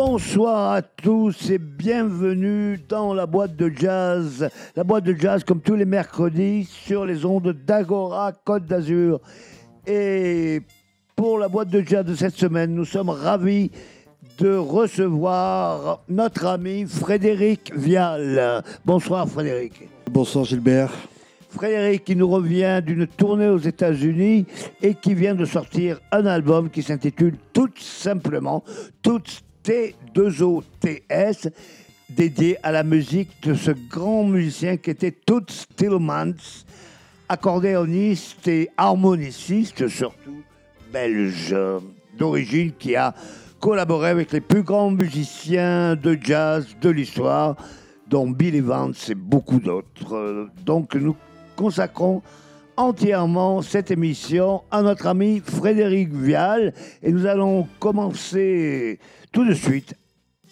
Bonsoir à tous et bienvenue dans la boîte de jazz. La boîte de jazz comme tous les mercredis sur les ondes d'Agora Côte d'Azur. Et pour la boîte de jazz de cette semaine, nous sommes ravis de recevoir notre ami Frédéric Vial. Bonsoir Frédéric. Bonsoir Gilbert. Frédéric qui nous revient d'une tournée aux États-Unis et qui vient de sortir un album qui s'intitule tout simplement Toutes T2OTS dédié à la musique de ce grand musicien qui était Toots Tillmans, accordéoniste et harmoniciste surtout belge d'origine qui a collaboré avec les plus grands musiciens de jazz de l'histoire, dont Bill Evans et beaucoup d'autres. Donc nous consacrons entièrement cette émission à notre ami Frédéric Vial et nous allons commencer tout de suite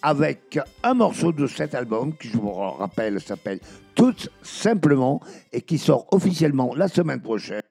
avec un morceau de cet album qui, je vous rappelle, s'appelle Tout simplement et qui sort officiellement la semaine prochaine.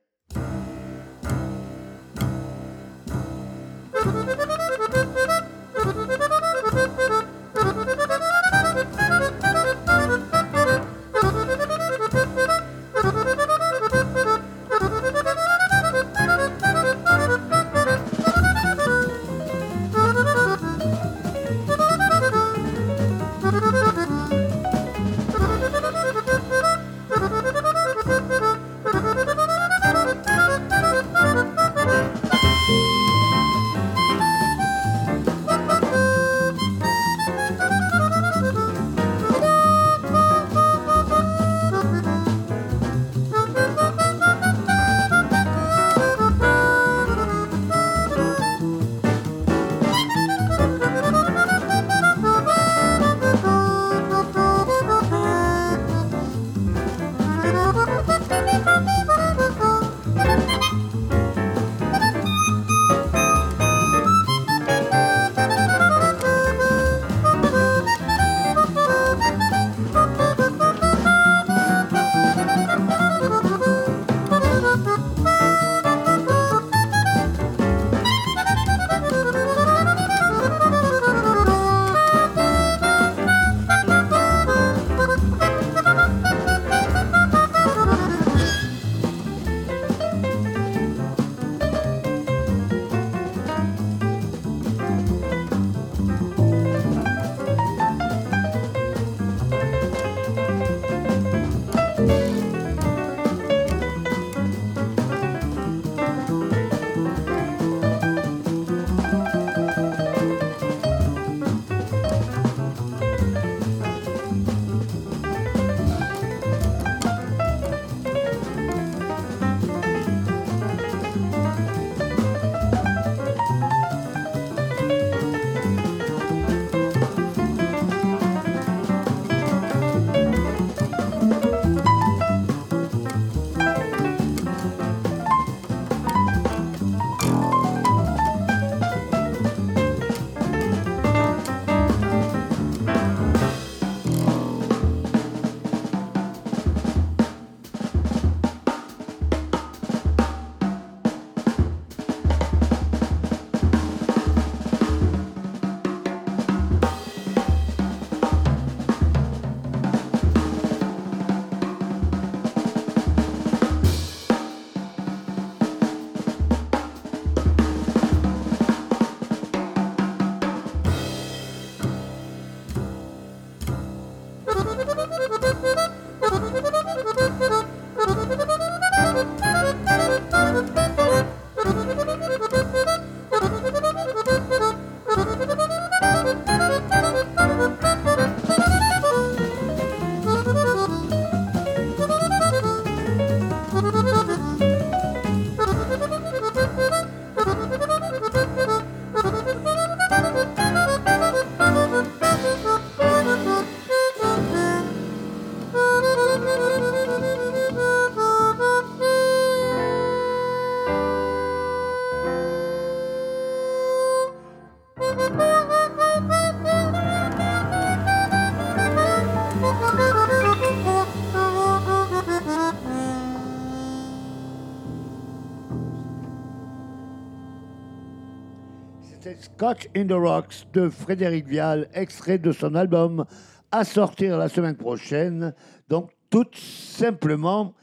Scotch in the Rocks de Frédéric Vial, extrait de son album à sortir la semaine prochaine. Donc, tout simplement,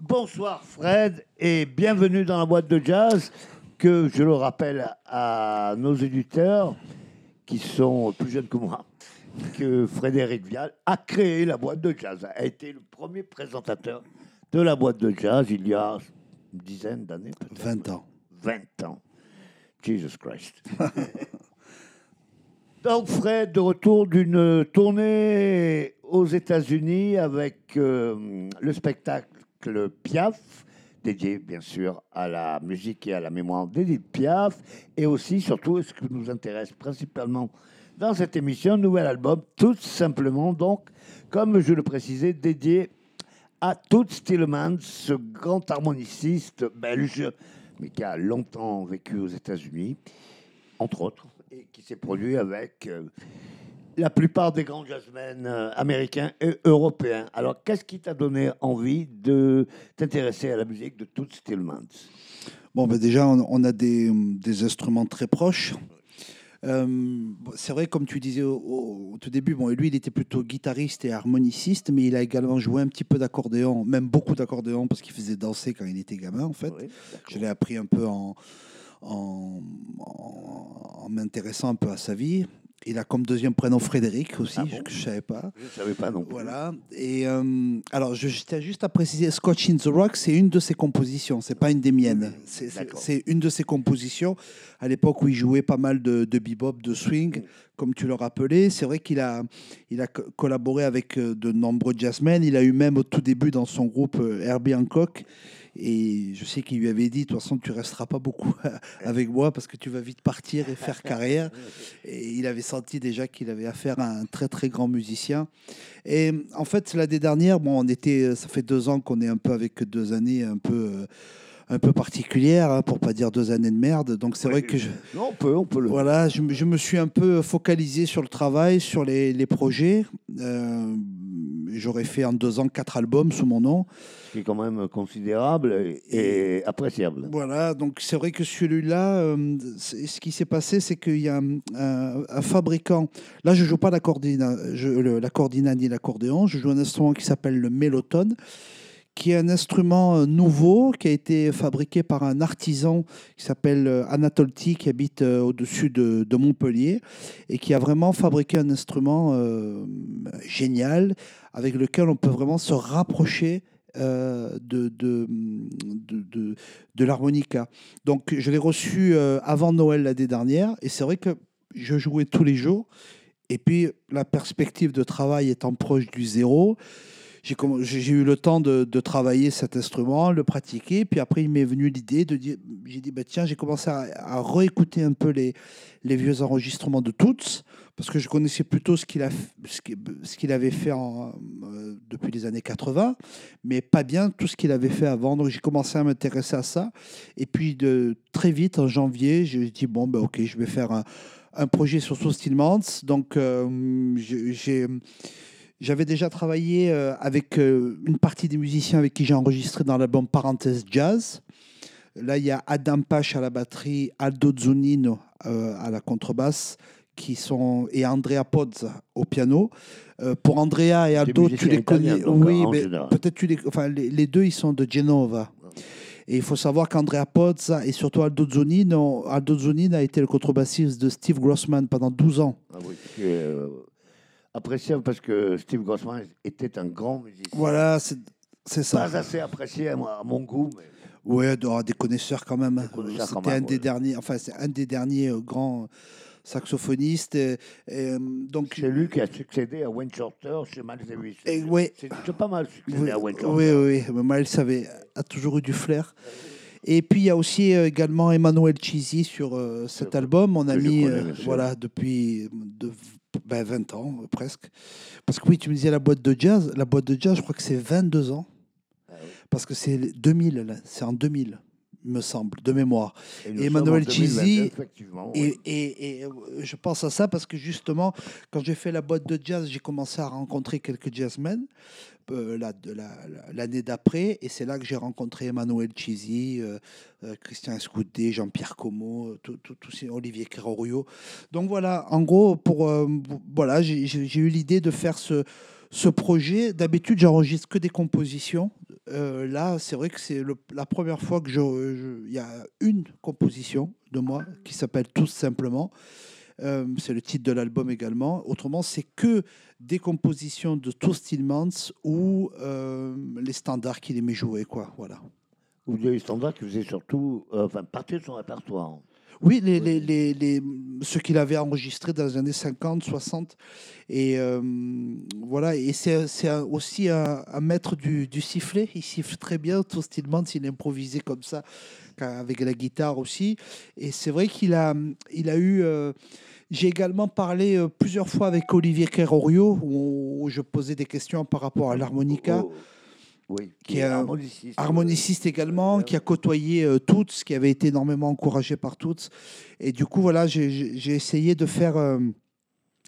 bonsoir Fred et bienvenue dans la boîte de jazz que, je le rappelle à nos éditeurs qui sont plus jeunes que moi, que Frédéric Vial a créé la boîte de jazz, a été le premier présentateur de la boîte de jazz il y a une dizaine d'années. peut-être. 20 ans. 20 ans. Jesus Christ. Donc, Fred, de retour d'une tournée aux États-Unis avec euh, le spectacle Piaf, dédié bien sûr à la musique et à la mémoire d'Edith Piaf, et aussi, surtout, ce qui nous intéresse principalement dans cette émission, nouvel album, tout simplement, donc, comme je le précisais, dédié à Toots Stillman, ce grand harmoniciste belge, qui a longtemps vécu aux États-Unis, entre autres, et qui s'est produit avec euh, la plupart des grands jazzmen euh, américains et européens. Alors, qu'est-ce qui t'a donné envie de t'intéresser à la musique de Toots Stillman Bon, ben déjà, on, a des instruments très proches. Euh, c'est vrai, comme tu disais au, au- au tout début, bon, lui, il était plutôt guitariste et harmoniciste, mais il a également joué un petit peu d'accordéon, même beaucoup d'accordéon, parce qu'il faisait danser quand il était gamin, en fait. Oui, Je l'ai appris un peu en, en, en- en m'intéressant un peu à sa vie. Il a comme deuxième prénom Frédéric aussi, Ah bon que je ne savais pas. Je ne savais pas non plus. Voilà. Et euh, alors, je je tiens juste à préciser, Scotch in the Rock, c'est une de ses compositions, c'est pas une des miennes. C'est- une de ses compositions. À l'époque où il jouait pas mal de, de bebop, de swing, comme tu le rappelais, c'est vrai qu'il a, il a co- collaboré avec euh, de nombreux jazzmen. Il a eu même au tout début dans son groupe euh, Herbie Hancock. Et je sais qu'il lui avait dit, de toute façon, tu resteras pas beaucoup avec moi parce que tu vas vite partir et faire carrière. Et il avait senti déjà qu'il avait affaire à un très très grand musicien. Et en fait, l'année dernière, bon, on était, ça fait deux ans qu'on est un peu avec deux années un peu, euh, un peu particulières, hein, pour pas dire deux années de merde. Donc c'est vrai que je, Non, on peut, on peut le. voilà, je, me- je me suis un peu focalisé sur le travail, sur les, les projets. Euh, J'aurais fait en deux ans quatre albums sous mon nom. Ce qui est quand même considérable et, et appréciable. Voilà, donc c'est vrai que celui-là, euh, ce qui s'est passé, c'est qu'il y a un, un- un fabricant. Là, je joue pas l'accordina, je- le- l'accordina ni l'accordéon. Je joue un instrument qui s'appelle le mélotone, qui est un instrument euh, nouveau qui a été fabriqué par un artisan qui s'appelle euh, Anatole T, qui habite euh, au-dessus de, de Montpellier et qui a vraiment fabriqué un instrument génial avec lequel on peut vraiment se rapprocher de, de, de, de- l'harmonica. Donc je l'ai reçu avant Noël l'année dernière et c'est vrai que je jouais tous les jours. Et puis la perspective de travail étant proche du zéro, j'ai eu le temps de, travailler cet instrument, le pratiquer. Puis après, il m'est venu l'idée de dire, j'ai dit, bah, tiens, j'ai commencé à, à réécouter un peu les, vieux enregistrements de Toots, parce que je connaissais plutôt ce qu'il a ce qu'il avait fait euh, depuis les années 80, mais pas bien tout ce qu'il avait fait avant. Donc j'ai commencé à m'intéresser à ça. Et puis de, très vite, en janvier, j'ai dit, bon, ben, ok, je vais faire un, projet sur Soul. Donc euh, j'ai... J'avais déjà travaillé euh, avec euh, une partie des musiciens avec qui j'ai enregistré dans l'album Parenthèse Jazz. Là, il y a Adam Pache à la batterie, Aldo Zunino euh, à la contrebasse qui sont, et Andrea Pozza au piano. Euh, pour Andrea et Aldo, tu les connais. oui, mais peut-être tu les. Enfin, les, les deux, ils sont de Genova. Et il faut savoir qu'Andrea Pozza et surtout Aldo Zunino, Aldo Zunino a été le contrebassiste de Steve Grossman pendant 12 ans. Ah oui, appréciable parce que Steve Grossman était un grand musicien. Voilà, c'est ça. Pas assez apprécié à, mon goût, mais de- des connaisseurs quand même. C'était un des derniers, enfin c'est un des derniers grands saxophonistes. Et, et, euh, donc, c'est lui qui a succédé à Wayne Shorter chez Miles Davis. et, ouais, C'est pas mal succédé oui, à Wayne oui, Shorter. oui, oui, mais Miles avait, a toujours eu du flair. Et puis il y a aussi euh, également Emmanuel Cheesy sur euh, cet album, euh, bien sûr. voilà, depuis de, ben, 20 ans euh, presque. Parce que oui, tu me disais la boîte de jazz, la boîte de jazz, je crois que c'est 22 ans. Ah oui. Parce que c'est 2000, là, c'est en 2000. il me semble, de mémoire. Et Emmanuel 2022, Chizzy, effectivement, oui. Et, et- et, euh, je pense à ça parce que justement, quand j'ai fait la boîte de jazz, j'ai commencé à rencontrer quelques jazzmen euh, l'année d'après. Et c'est là que j'ai rencontré Emmanuel Chizzy, euh, euh, Christian Escoudé, Jean-Pierre Como, Olivier Querorio. Donc voilà, en gros, pour, voilà, j'ai eu l'idée de faire ce, ce projet. D'habitude, j'enregistre que des compositions. Là, c'est vrai que c'est la première fois que je- il y a une composition de moi qui s'appelle Tous simplement. Euh, c'est le titre de l'album également. Autrement, c'est que des compositions de Tour Stillmans ou euh, les standards qu'il aimait jouer, quoi. Voilà. Vous avez standard qui faisait surtout, euh, enfin, partie de son répertoire. Oui, les, les, les, les- ceux qu'il avait enregistrés dans les années 50, 60. Et euh, voilà, et c'est aussi un, un maître du, du sifflet. Il siffle très bien, tout Stillman, il improvisait comme ça, avec la guitare aussi. Et c'est vrai qu'il a, il a eu. euh, j'ai également parlé euh, plusieurs fois avec Olivier Querorio, où, où je posais des questions par rapport à l'harmonica. Oh, oui, Qui est un harmoniciste. harmoniciste également, Ouais, qui a côtoyé euh, Toots, qui avait été énormément encouragé par Toots. Et du coup, voilà, j'ai- essayé de faire euh,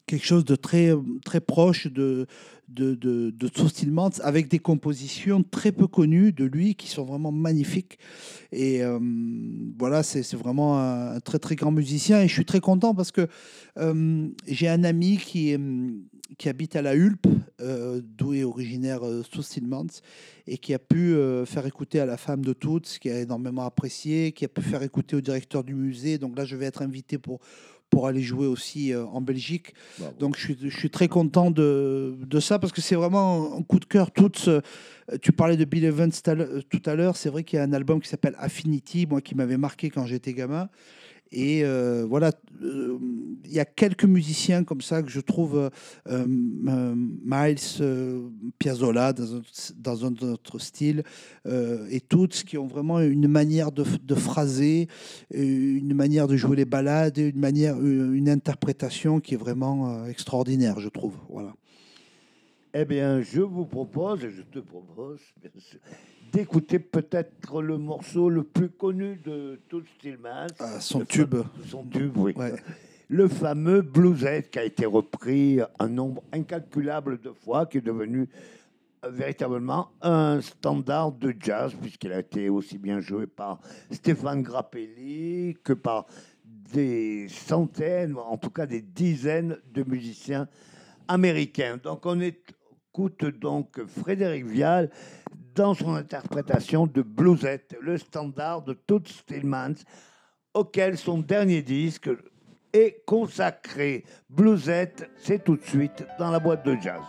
quelque chose de très, très proche de, de, de, de avec des compositions très peu connues de lui, qui sont vraiment magnifiques. Et euh, voilà, c'est vraiment un, très, très grand musicien. Et je suis très content parce que euh, j'ai un ami qui, est, qui habite à la Hulpe, euh, d'où est originaire euh, Tillmans et qui a pu euh, faire écouter à la femme de toutes, qui a énormément apprécié, qui a pu faire écouter au directeur du musée. Donc là, je vais être invité pour, pour aller jouer aussi euh, en Belgique. Bravo. Donc je suis, je suis très content de, de ça parce que c'est vraiment un coup de cœur. Toutes, tu parlais de Bill Evans tout à l'heure- tout à l'heure. C'est vrai qu'il y a un album qui s'appelle Affinity, moi qui m'avait marqué quand j'étais gamin. Et euh, voilà, euh, il y a quelques musiciens comme ça que je trouve, euh, Miles Piazzolla dans un, dans un autre style, et toutes qui ont vraiment une manière de, de phraser, une manière de jouer les ballades, une manière, une interprétation qui est vraiment extraordinaire, je trouve. Voilà. Eh bien, je vous propose, et je te propose, bien sûr, d'écouter peut-être le morceau le plus connu de tout Stillman. Ah, son fa- tube. Son tube, oui. Ouais. Le fameux Bluesette qui a été repris un nombre incalculable de fois, qui est devenu euh, véritablement un standard de jazz, puisqu'il a été aussi bien joué par Stéphane Grappelli que par des centaines, en tout cas des dizaines de musiciens américains. Donc on écoute donc Frédéric Vial dans son interprétation de Bluesette, le standard de Toots Stillmans, auquel son dernier disque est consacré. Bluesette, c'est tout de suite dans la boîte de jazz.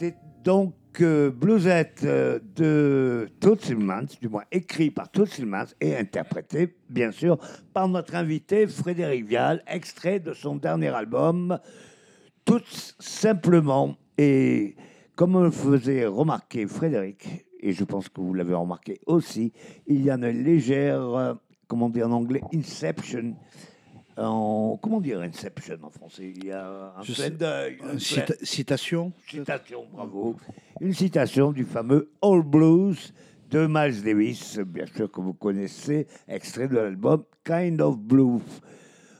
C'était donc euh, Bluesette euh, de Todd Silmans, du moins écrit par Todd Silmans et interprété, bien sûr, par notre invité Frédéric Vial, extrait de son dernier album, Tout simplement. Et comme le faisait remarquer Frédéric, et je pense que vous l'avez remarqué aussi, il y a une légère, euh, comment dire en anglais, inception. En, comment dire inception en français Il y a un d'œil, cita- citation citation, bravo. Une citation du fameux All Blues de Miles Davis, bien sûr que vous connaissez, extrait de l'album Kind of Blue.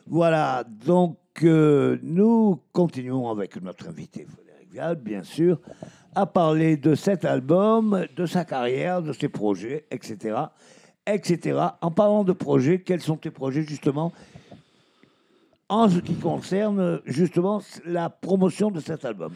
Voilà, donc euh, nous continuons avec notre invité Frédéric Vial, bien sûr, à parler de cet album, de sa carrière, de ses projets, etc. etc. En parlant de projets, quels sont tes projets justement? En ce qui concerne justement la promotion de cet album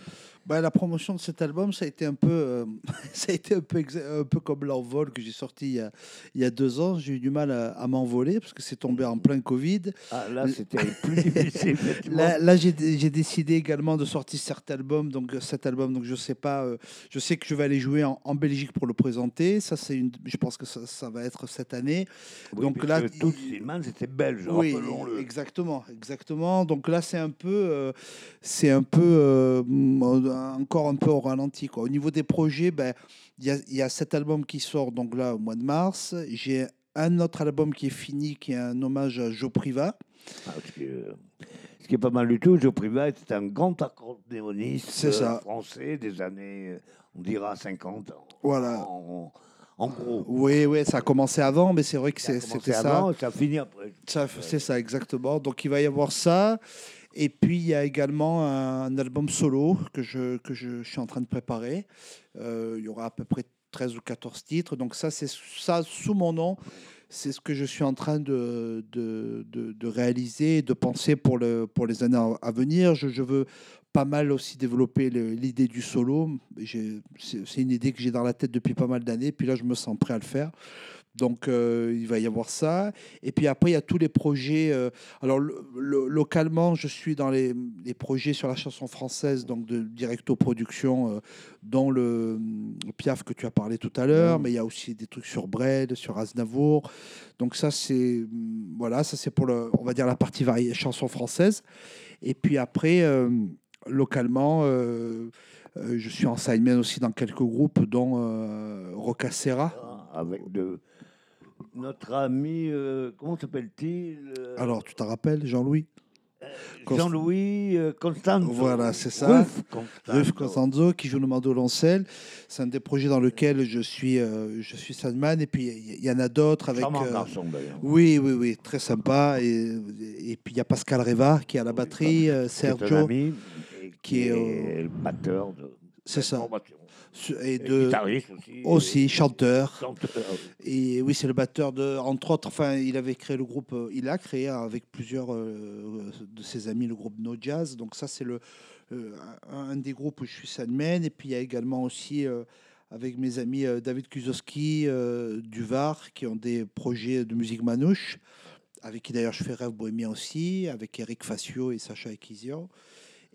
Bah, la promotion de cet album, ça a été un peu, euh, ça a été un peu, un peu comme l'envol que j'ai sorti il y, a, il y a deux ans. J'ai eu du mal à, à m'envoler parce que c'est tombé en plein Covid. Ah, là, c'était plus difficile. Là, là, j'ai décidé également de sortir cet album. Donc cet album, donc je sais pas. euh, je sais que je vais aller jouer en, en Belgique pour le présenter. Ça, c'est une. Je pense que ça, ça va être cette année. Oui, donc là, tout c'était belge, Oui, exactement, exactement. Donc là, c'est un peu, euh, c'est un peu euh, encore un peu au ralenti. Quoi. Au niveau des projets, ben, il y, a, y a cet album qui sort donc là au mois de mars. J'ai un autre album qui est fini, qui est un hommage à Joe Priva. Ah, ce, qui est, ce qui est pas mal du tout, Joe Privat était un grand accordéoniste euh, français des années, on dira 50. en- Voilà. En, en gros. Oui, oui, ça a commencé avant, mais c'est vrai que Ça a c'est- commencé c'était ça. avant et ça finit après. Ça, C'est ça, exactement. Donc il va y avoir ça. Et puis il y a également un album solo que je, que suis en train de préparer. Euh, il y aura à peu près 13 ou 14 titres. Donc ça, c'est ça sous mon nom. C'est ce que je suis en train de, de, de, de réaliser de penser pour, le, pour les années à- venir. Je, je veux pas mal aussi développer l'idée du solo. C'est une idée que j'ai dans la tête depuis pas mal d'années. Puis là, je me sens prêt à le faire. Donc, euh, il va y avoir ça. Et puis après, il y a tous les projets. euh, alors, lo- lo- localement, je suis dans les, les projets sur la chanson française, donc de Directo Production, euh, dont le, le Piaf que tu as parlé tout à l'heure. Mhm. Mais il y a aussi des trucs sur Brel, sur Aznavour. Donc, ça, c'est voilà, ça c'est pour le, on va dire la partie variée chanson française. Et puis après, localement. je suis en sideman aussi dans quelques groupes, dont Rocacera. Ah, Avec de, notre ami, euh, comment s'appelle-t-il euh, Alors, tu t'en rappelles, Jean-Louis? Const- Jean-Louis euh, Constanzo. Voilà, c'est ça. Ruf Constanzo. Ruf qui joue le mandoloncel. C'est un des projets dans lequel je suis, euh, je suis Sandman. Et puis, il y, y en a d'autres avec. Euh, garçon, d'ailleurs. oui, oui, oui, très sympa. Et, et puis, il y a Pascal Reva qui est à la Oui, batterie, euh, est un Sergio. ami qui qui est, est, le batteur de C'est ça. Et de, aussi. aussi, et chanteur. chanteur. Et oui, c'est le batteur de, entre autres, enfin, il avait créé le groupe, euh, il a créé avec plusieurs euh, de ses amis le groupe No Jazz. Donc ça, c'est le euh, un, des groupes où je suis Sandman. Et puis il y a également aussi avec mes amis David Kuzowski du Var qui ont des projets de musique manouche. Avec qui d'ailleurs je fais Rêve Bohémien aussi, avec Eric Facio et Sacha Ekizio.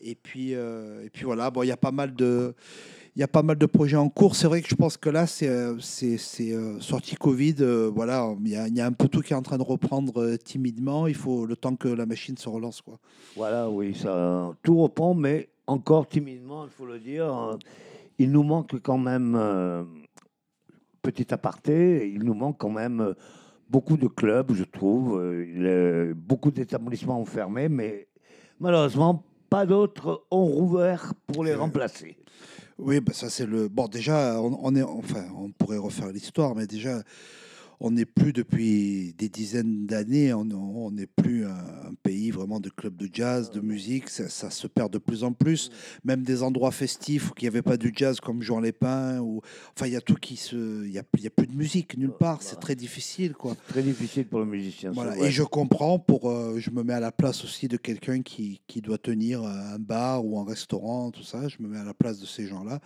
Et puis, euh, et puis voilà, bon, il y a pas mal de, il y a pas mal de projets en cours. C'est vrai que je pense que là, c'est, euh, euh, sorti Covid. euh, voilà, il y, a, il y a un peu tout qui est en train de reprendre euh, timidement. Il faut le temps que la machine se relance, quoi. Voilà, oui, ça, tout reprend, mais encore timidement, il faut le dire. Il nous manque quand même, euh, petit aparté, il nous manque quand même beaucoup de clubs, je trouve. le- beaucoup d'établissements ont fermé, mais malheureusement, pas d'autres ont rouvert pour les remplacer. Oui, bah ça c'est le. Bon, déjà, on, on est, enfin, on pourrait refaire l'histoire, mais déjà, on n'est plus depuis des dizaines d'années, on n'est plus un, un pays vraiment de clubs de jazz, de musique, ça, ça se perd de plus en plus. Même des endroits festifs où il n'y avait pas du jazz comme Jean Lépin, ou enfin il y a tout qui se, il y a, plus de musique nulle part, c'est très difficile quoi. Très difficile pour le musicien. Voilà. Et je comprends pour, euh, je me mets à la place aussi de quelqu'un qui, qui doit tenir un bar ou un restaurant, tout ça. Je me mets à la place de ces gens-là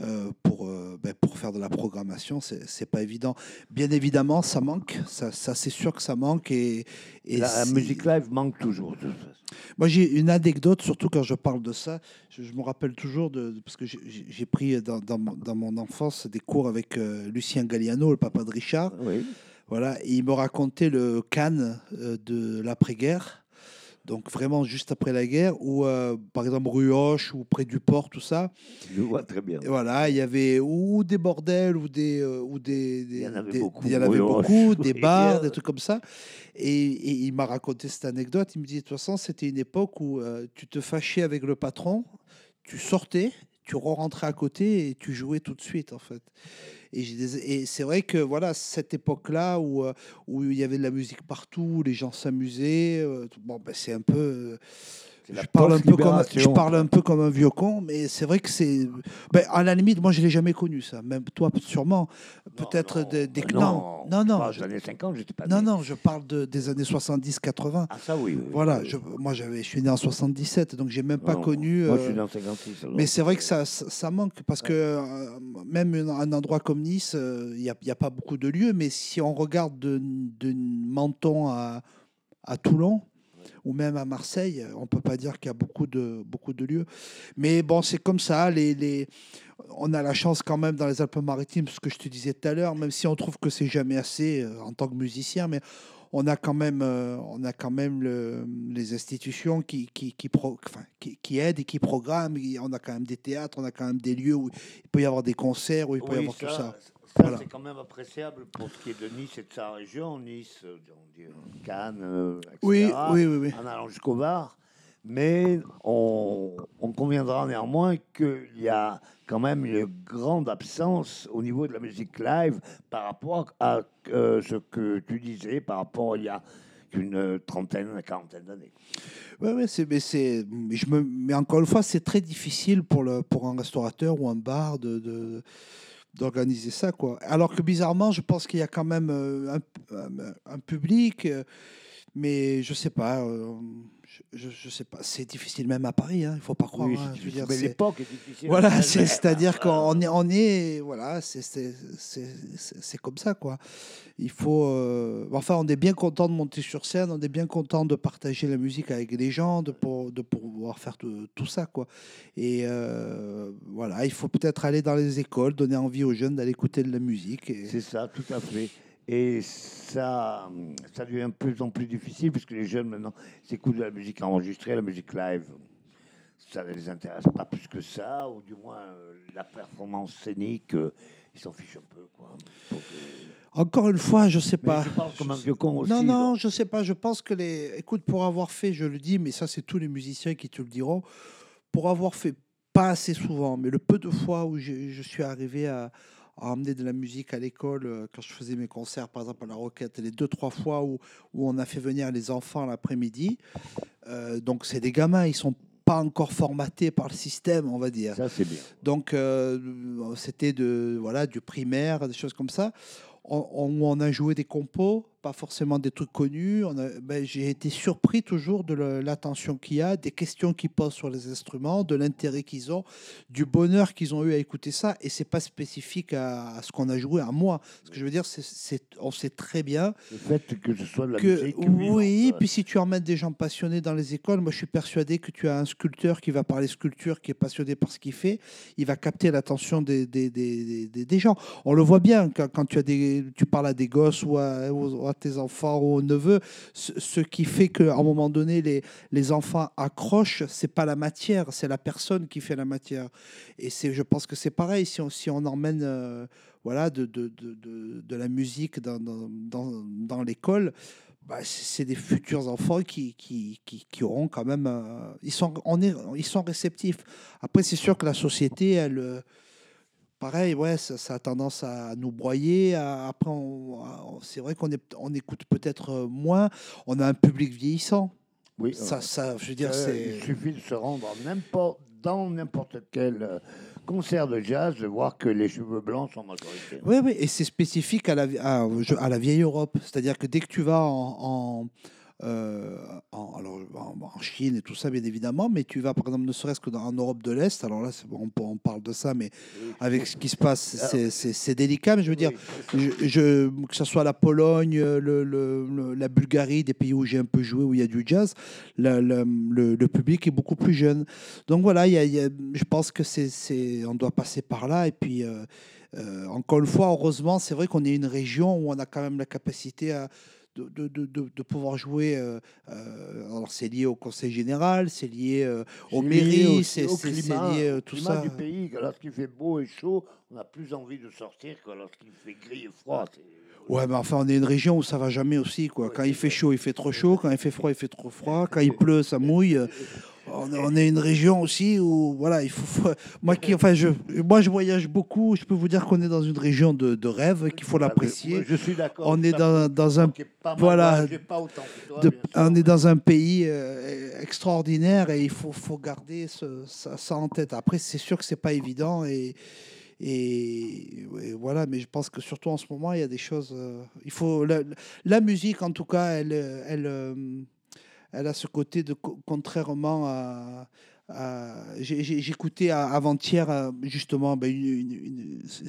euh, pour, euh, ben, pour faire de la programmation. C'est pas évident. Bien évidemment, ça manque. Ça, ça c'est sûr que ça manque. Et, et La, musique live manque toujours. de. Moi, j'ai une anecdote, surtout quand je parle de ça. Je, je me rappelle toujours, de, de- parce que j'ai- pris dans, dans mon- dans mon enfance des cours avec euh, Lucien Galliano, le papa de Richard. Oui. Voilà, et il me racontait le Cannes euh, de l'après-guerre. Donc vraiment juste après la guerre, où euh, par exemple rue Hoche ou près du port, tout ça. Je vois très bien. Et voilà, il y avait ou des bordels ou des euh, ou des, des- Il y en avait des- beaucoup, y en avait beaucoup, des bars, des trucs comme ça. Et, et il m'a raconté cette anecdote. Il me dit de toute façon, c'était une époque où euh, tu te fâchais avec le patron, tu sortais, tu rentrais à côté et tu jouais tout de suite en fait. Et, c'est vrai que voilà cette époque-là où euh, où il y avait de la musique partout, les gens s'amusaient. euh, bon, ben, c'est un peu euh, la je parle, un peu comme, je post-libération. parle un peu comme un vieux con, mais c'est vrai que c'est. Ben, à la limite, moi, je ne l'ai jamais connu, ça. Même toi, sûrement. Peut-être des. des- bah non, non, non. Je- années 50, j'étais pas Non, né. non, je parle de, des années 70-80. Ah, ça, oui. oui. Voilà, Oui. je, moi, j'avais, je suis né en 77, donc j'ai même pas Non, connu. Moi, je euh, suis dans 56. alors. mais c'est vrai que ça, ça, manque parce que euh, même un, endroit comme Nice, euh, il n'y a, y a pas beaucoup de lieux, mais si on regarde de, de Menton à, à Toulon ou même à Marseille, on peut pas dire qu'il y a beaucoup de, beaucoup de lieux. Mais bon, c'est comme ça. Les, les, on a la chance quand même dans les Alpes-Maritimes, ce que je te disais tout à l'heure, même si on trouve que c'est jamais assez euh, en tant que musicien, mais on a quand même, euh, on a quand même le- les institutions qui, qui, qui, pro- enfin, qui, qui aident et qui programment. On a quand même des théâtres, on a quand même des lieux où il peut y avoir des concerts, où il peut y Oui, avoir tout ça. Ça, Voilà. c'est quand même appréciable pour ce qui est de Nice et de sa région. Nice, euh, on dit, euh, Cannes, euh, etc. Oui, oui, oui, oui. En allant jusqu'au Var. Mais on, on conviendra néanmoins qu'il y a quand même une grande absence au niveau de la musique live par rapport à euh, ce que tu disais, par rapport à il y a une trentaine, une quarantaine d'années. Ouais, ouais, c'est, mais c'est, mais je me, mais encore une fois, c'est très difficile pour le, pour un restaurateur ou un bar de, de- d'organiser ça, quoi. Alors que bizarrement, je pense qu'il y a quand même euh, un, public, euh, mais je sais pas, euh, je, je, je sais pas, c'est difficile même à Paris, hein, il faut pas croire. Oui, hein, je veux dire, mais l'époque est difficile. Voilà, c'est-à-dire qu'on est, on est, voilà, c'est, comme ça, quoi. Il faut, euh, enfin, on est bien content de monter sur scène, on est bien content de partager la musique avec les gens, de, pour, de pouvoir faire tout, tout ça, quoi. Et euh, voilà, il faut peut-être aller dans les écoles, donner envie aux jeunes d'aller écouter de la musique. Et... C'est ça, tout à fait. Et ça, ça devient de plus en plus difficile puisque les jeunes maintenant s'écoutent de la musique enregistrée, la musique live. Ça ne les intéresse pas plus que ça, ou du moins euh, la performance scénique, euh, ils s'en fichent un peu. Quoi. Donc, euh, Encore une fois, je sais mais pas. je comme un vieux con aussi. Non, non, donc. je sais pas. Je pense que les. Écoute, pour avoir fait, je le dis, mais ça, c'est tous les musiciens qui te le diront. Pour avoir fait pas assez souvent, mais le peu de fois où je, je suis arrivé à, à emmener de la musique à l'école, euh, quand je faisais mes concerts, par exemple à la Roquette, les deux, trois fois où, où on a fait venir les enfants l'après-midi. euh, donc, c'est des gamins, ils sont pas encore formatés par le système, on va dire. Ça, c'est bien. Donc, euh, c'était de, voilà, du primaire, des choses comme ça. On, on, on a joué des compos, pas forcément des trucs connus. Ben, J'ai été surpris toujours de l'attention qu'il y a, des questions qu'ils posent sur les instruments, de l'intérêt qu'ils ont, du bonheur qu'ils ont eu à écouter ça. Et c'est pas spécifique à, à ce qu'on a joué à moi. Ce que je veux dire, c'est, on sait très bien Le fait que ce soit de la que musique. oui, vivante, puis si tu emmènes des gens passionnés dans les écoles, moi je suis persuadé que tu as un sculpteur qui va parler sculpture, qui est passionné par ce qu'il fait, il va capter l'attention des, des, des, des- des- des gens. On le voit bien quand, quand tu, as des, tu parles à des gosses ou à, ou à tes enfants ou aux neveux, ce, qui fait qu'à un moment donné, les, les enfants accrochent, c'est pas la matière, c'est la personne qui fait la matière. Et je pense que c'est pareil, si on, si on emmène euh, voilà, de, de, de, de, la musique dans, dans, dans, l'école, bah, c'est des futurs enfants qui, qui, qui, qui auront quand même. euh, ils, sont, on est, ils sont réceptifs. Après, c'est sûr que la société, elle. Pareil, ouais, ça, ça a tendance à nous broyer. à- après, c'est vrai qu'on on écoute peut-être euh, moins. On a un public vieillissant. Oui, Ça, euh, ça, je veux dire, euh, c'est. il suffit de se rendre en n'importe- dans n'importe quel concert de jazz, de voir que les cheveux blancs sont majoritaires. Oui, oui, et c'est spécifique à la, à, la vieille Europe. C'est-à-dire que dès que tu vas en, en- euh, en, alors, en, en Chine et tout ça, bien évidemment, mais tu vas, par exemple, ne serait-ce que dans, en Europe de l'Est, alors là, on, on parle de ça, mais avec ce qui se passe, c'est- c'est délicat, mais je veux dire, Oui, je, je- que ce soit la Pologne, le, le- le- la Bulgarie, des pays où j'ai un peu joué, où il y a du jazz, la- la- le, le public est beaucoup plus jeune. Donc voilà, il y a- il y a- je pense que c'est- on doit passer par là. Et puis, euh, euh, encore une fois, heureusement, c'est vrai qu'on est une région où on a quand même la capacité à, de, de- de- pouvoir jouer. euh, euh, alors, c'est lié au Conseil général, c'est lié euh, aux C'est lié mairies, c'est, au c'est- c'est climat, lié au euh, tout climat ça. du pays. que Lorsqu'il fait beau et chaud, on a plus envie de sortir que lorsqu'il fait gris et froid. Ouais, mais enfin, on est une région où ça va jamais aussi. Quoi. Quand il fait chaud, il fait trop chaud. Quand il fait froid, il fait trop froid. Quand il pleut, ça mouille. On est, on est une région aussi où, voilà, il faut. faut- moi, qui, enfin, je, moi, je voyage beaucoup. Je peux vous dire qu'on est dans une région de, de rêve, qu'il faut Ah, l'apprécier. Je suis d'accord. On est dans, dans un pas voilà, pas autant toi, de- on est dans un pays euh, extraordinaire et il faut, faut garder ce- ça, ça en tête. Après, c'est sûr que c'est pas évident et, et, et voilà, mais je pense que surtout en ce moment, il y a des choses. euh, il faut la, la musique, en tout cas, elle, elle, euh, elle a ce côté de co- contrairement à. J'écoutais avant-hier euh, justement, ben,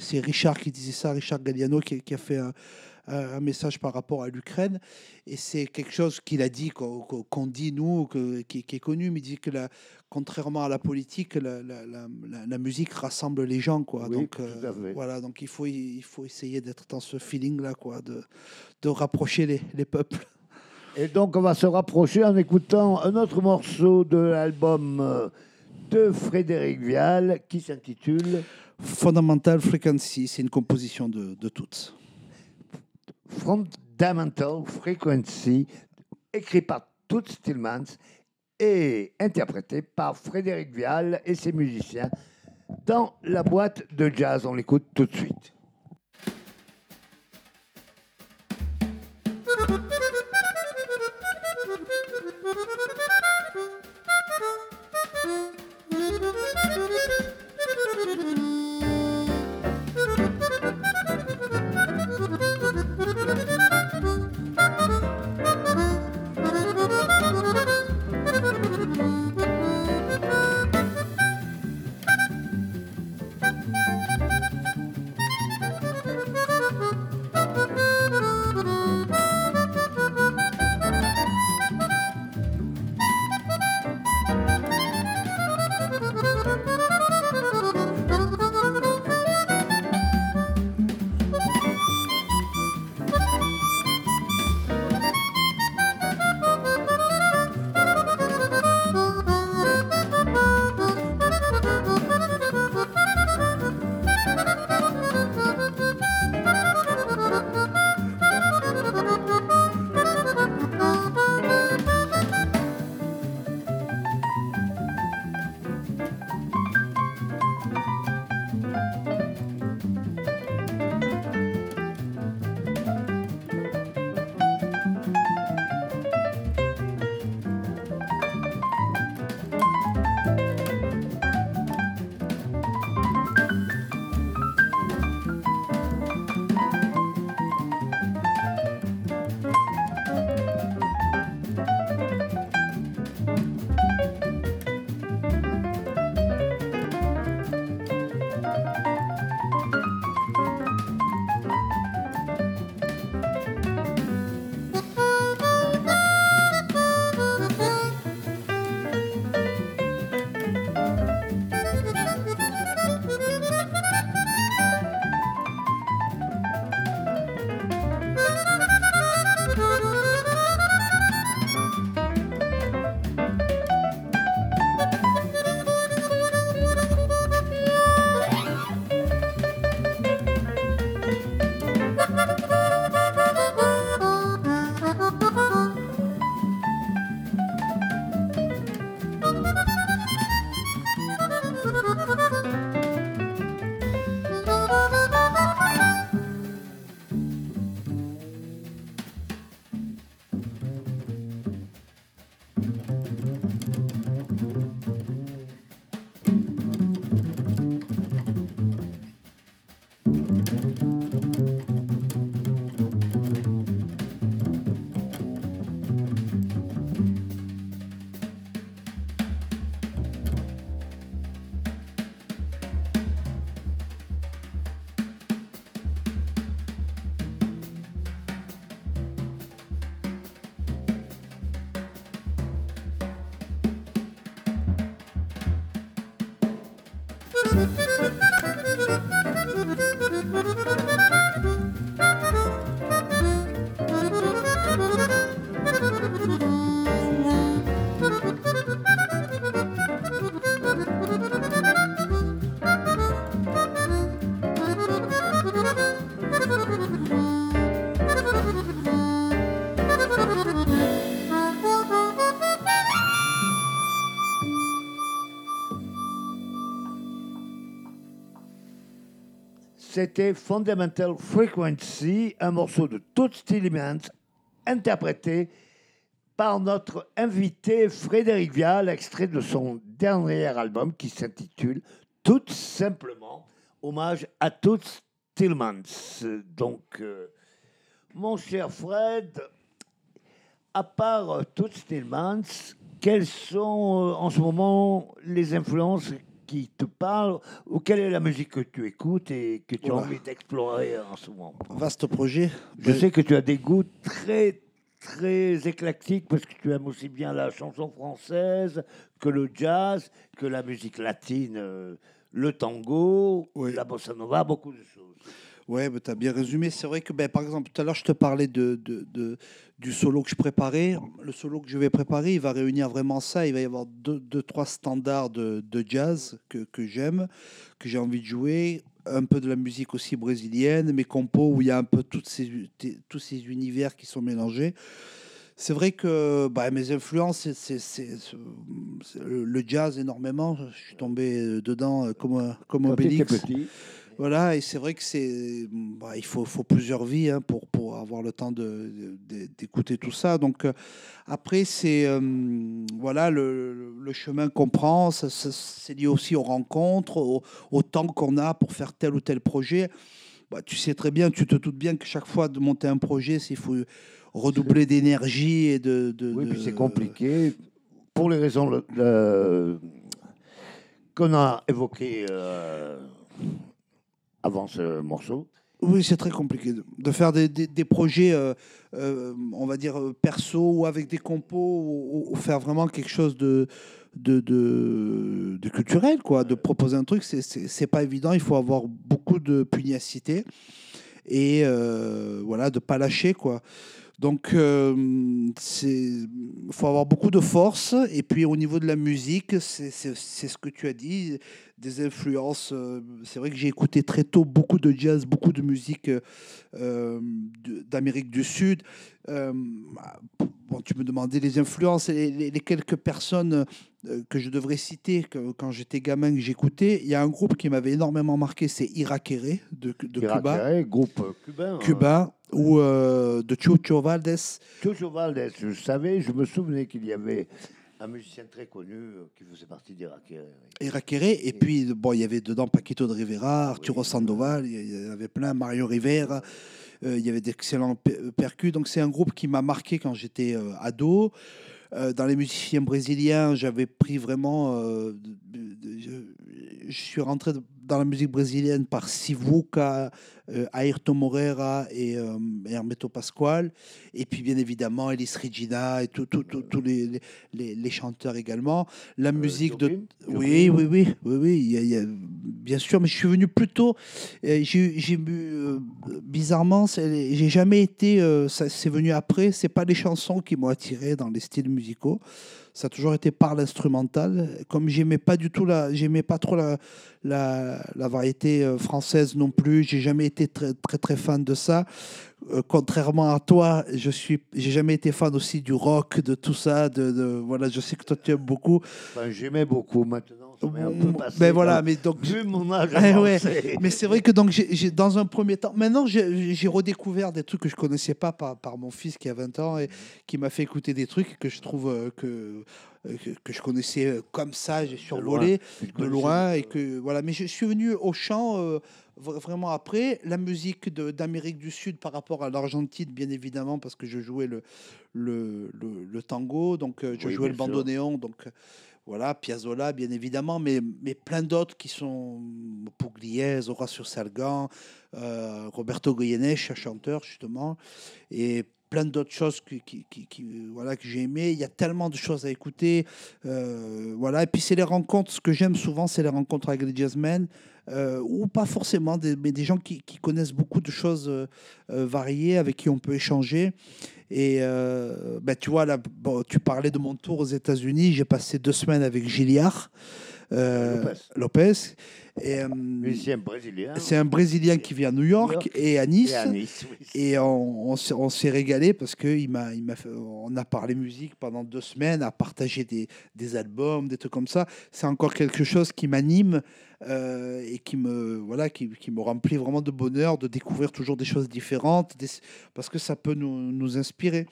c'est Richard qui disait ça, Richard Galliano qui, qui a fait un, message par rapport à l'Ukraine. Et c'est quelque chose qu'il a dit, qu'on dit nous, que- qui, qui est connu, mais il dit que la- contrairement à la politique, la, la- la- la- la musique rassemble les gens. Quoi. Oui, donc, euh, voilà, donc il faut, il faut essayer d'être dans ce feeling-là, quoi, de, de rapprocher les, les peuples. Et donc, on va se rapprocher en écoutant un autre morceau de l'album euh, de Frédéric Vial qui s'intitule Fundamental Frequency, c'est une composition de, de toutes. Fundamental Frequency, écrit par Toots Tillmans et interprété par Frédéric Vial et ses musiciens dans la boîte de jazz. On l'écoute tout de suite. C'était Fundamental Frequency, un morceau de Toots Tillemans, interprété par notre invité Frédéric Vial, extrait de son dernier album qui s'intitule tout simplement Hommage à Toots Tillemans. Donc, euh, mon cher Fred, à part Toots Tillemans, quelles sont euh, en ce moment les influences qui te parlent ou quelle est la musique que tu écoutes et que tu as Oula. envie d'explorer en ce moment? Vaste projet. Je sais que tu as des goûts très très éclectiques parce que tu aimes aussi bien la chanson française que le jazz, que la musique latine, euh, le tango, Oui. la bossa nova, beaucoup de choses. Ouais, tu as bien résumé. C'est vrai que, ben, par exemple, tout à l'heure, je te parlais de, de- de- du solo que je préparais. Le solo que je vais préparer, il va réunir vraiment ça. Il va y avoir deux, deux trois standards de, de jazz que, que j'aime, que j'ai envie de jouer. Un peu de la musique aussi brésilienne, mes compos où il y a un peu toutes ces, tous ces univers qui sont mélangés. C'est vrai que bah, mes influences, c'est- le jazz énormément. Je suis tombé dedans euh, comme, un- comme Obélix. petit, Voilà, et c'est vrai que c'est, bah, il faut, faut plusieurs vies hein, pour, pour avoir le temps d'écouter tout ça. Donc euh, après, c'est euh, voilà le, le chemin qu'on prend, c'est lié aussi aux rencontres, au, au temps qu'on a pour faire tel ou tel projet. Bah, tu sais très bien, tu te doutes bien que chaque fois de monter un projet, il faut redoubler d'énergie et de. de- oui, de- puis c'est compliqué pour les raisons le- le- qu'on a évoquées euh, avant ce morceau. Oui, c'est très compliqué de, faire des, projets, euh, euh, on va dire, euh, perso ou avec des compos, ou, faire vraiment quelque chose de, culturel, quoi. De proposer un truc, c'est- pas évident. Il faut avoir beaucoup de pugnacité et euh, voilà, de pas lâcher, quoi. Donc, il faut avoir beaucoup de force. Et puis, au niveau de la musique, c'est ce que tu as dit, des influences. euh, c'est vrai que j'ai écouté très tôt beaucoup de jazz, beaucoup de musique euh, d'Amérique du Sud. Euh, bon, tu me demandais les influences les, les quelques personnes que je devrais citer que, quand j'étais gamin que j'écoutais. Il y a un groupe qui m'avait énormément marqué, c'est Irakere de, de Irak Cuba. Groupe cubain. Cuba ou euh, de Chucho Valdés. Toujours Valdez, je savais, je me souvenais qu'il y avait un musicien très connu euh, qui faisait partie d'Irak. Ferré, oui. Irakere. Et puis, bon, il y avait dedans Paquito de Rivera, Arturo Oui. Sandoval, il y avait plein, Mario Rivera. euh, il y avait d'excellents pe- percus. Donc, c'est un groupe qui m'a marqué quand j'étais euh, ado. Euh, dans les musiciens brésiliens, j'avais pris vraiment. euh, de- de- je, je suis rentré dans la musique brésilienne par Sivuca, euh, Ayrton Moreira et euh, Hermeto Pascoal. Et puis, bien évidemment, Elis Regina et tous les, les- les, les chanteurs également. La musique de. Oui, oui, oui, oui, oui, il y a- il y a- bien sûr, mais je suis venu plus tôt. euh, J'ai bu, euh, bizarrement, j'ai jamais été, euh, c'est venu après. C'est pas les chansons qui m'ont attiré dans les styles musicaux. Ça a toujours été par l'instrumental. Comme j'aimais pas du tout la, j'aimais pas trop la, la, la variété euh, française non plus. J'ai jamais été très, très, très fan de ça. Euh, contrairement à toi, je suis, j'ai jamais été fan aussi du rock, de tout ça. De, de- voilà, je sais que toi tu aimes beaucoup. Enfin, J'aimais beaucoup maintenant. Ça m'est un peu passé. Ben voilà, mais donc Vu mon âge Eh ouais, mais c'est vrai que donc j'ai dans un premier temps, maintenant j'ai redécouvert des trucs que je connaissais pas par, par mon fils qui a 20 ans et qui m'a fait écouter des trucs que je trouve euh, que, que que je connaissais euh, comme ça, j'ai survolé de loin et euh, que voilà. Mais je suis venu au chant euh, vra- vraiment après. La musique d'Amérique du Sud par rapport à l'Argentine, bien évidemment, parce que je jouais le le, le, le tango, donc euh, je Oui, jouais le bandoneon, donc. euh, Voilà, Piazzolla, bien évidemment, mais, mais plein d'autres qui sont Pugliese, Horacio Salgan, euh, Roberto Goyeneche, chanteur justement, et plein d'autres choses qui, voilà, que j'ai aimé. Il y a tellement de choses à écouter. euh, voilà. Et puis c'est les rencontres, ce que j'aime souvent, c'est les rencontres avec les jazzmen, euh, ou pas forcément, mais des gens qui, connaissent beaucoup de choses euh, variées, avec qui on peut échanger. Et ben, tu vois, là, tu parlais de mon tour aux États-Unis. J'ai passé deux semaines avec Gilliard. Euh, Lopez. Lopez. Et, euh, brésilien. c'est un Brésilien qui vit à New York, New York et à Nice. Et à Nice, oui. Et on, on s'est- on s'est régalé parce il m'a, il m'a fait- on a parlé musique pendant deux semaines, a partagé des, des albums, des trucs comme ça. C'est encore quelque chose qui m'anime euh, et qui me, voilà, qui, qui me remplit vraiment de bonheur de découvrir toujours des choses différentes des- parce que ça peut nous, nous inspirer.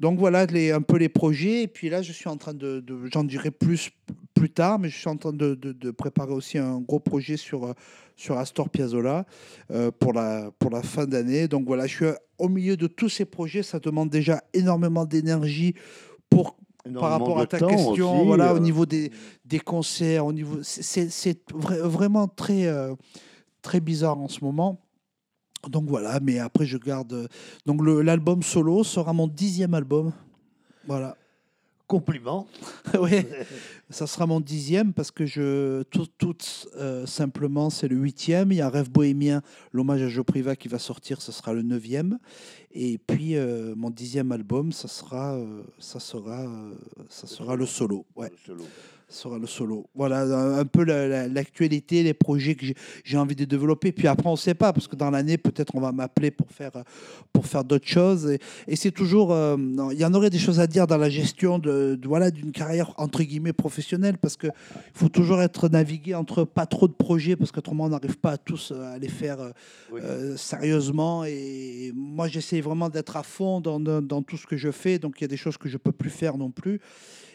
Donc voilà les, un peu les projets. Et puis là, je suis en train de, de- j'en dirai plus plus tard, mais je suis en train de, de- de préparer aussi un gros projet sur, euh, sur Astor Piazzolla euh, pour, la, pour la fin d'année. Donc voilà, je suis au milieu de tous ces projets. Ça demande déjà énormément d'énergie pour par rapport à ta question, aussi, voilà, euh, au niveau des, des concerts, au niveau, c'est- c'est c'est vra- vraiment très, euh, très bizarre en ce moment. Donc voilà, mais après je garde. euh, Donc l'album solo sera mon dixième album. Voilà. Compliment. oui, ça sera mon dixième parce que je tout, tout euh, simplement c'est le huitième. Il y a Rêve bohémien, l'hommage à Joe Priva qui va sortir, ce sera le neuvième. Et puis euh, mon dixième album, ça sera, euh, ça sera, ça sera le solo. Ouais, le solo. Sera le solo. Voilà un, peu la- la- l'actualité, les projets que j'ai- envie de développer. Puis après on ne sait pas parce que dans l'année peut-être on va m'appeler pour faire pour faire d'autres choses. Et, et c'est toujours, euh, non, il y en aurait des choses à dire dans la gestion de, de- voilà d'une carrière entre guillemets professionnelle parce que il faut toujours être navigué entre pas trop de projets parce qu'autrement on n'arrive pas à tous à les faire euh, Oui. euh, sérieusement. Et moi j'essaie vraiment d'être à fond dans, dans, dans tout ce que je fais. Donc il y a des choses que je peux plus faire non plus.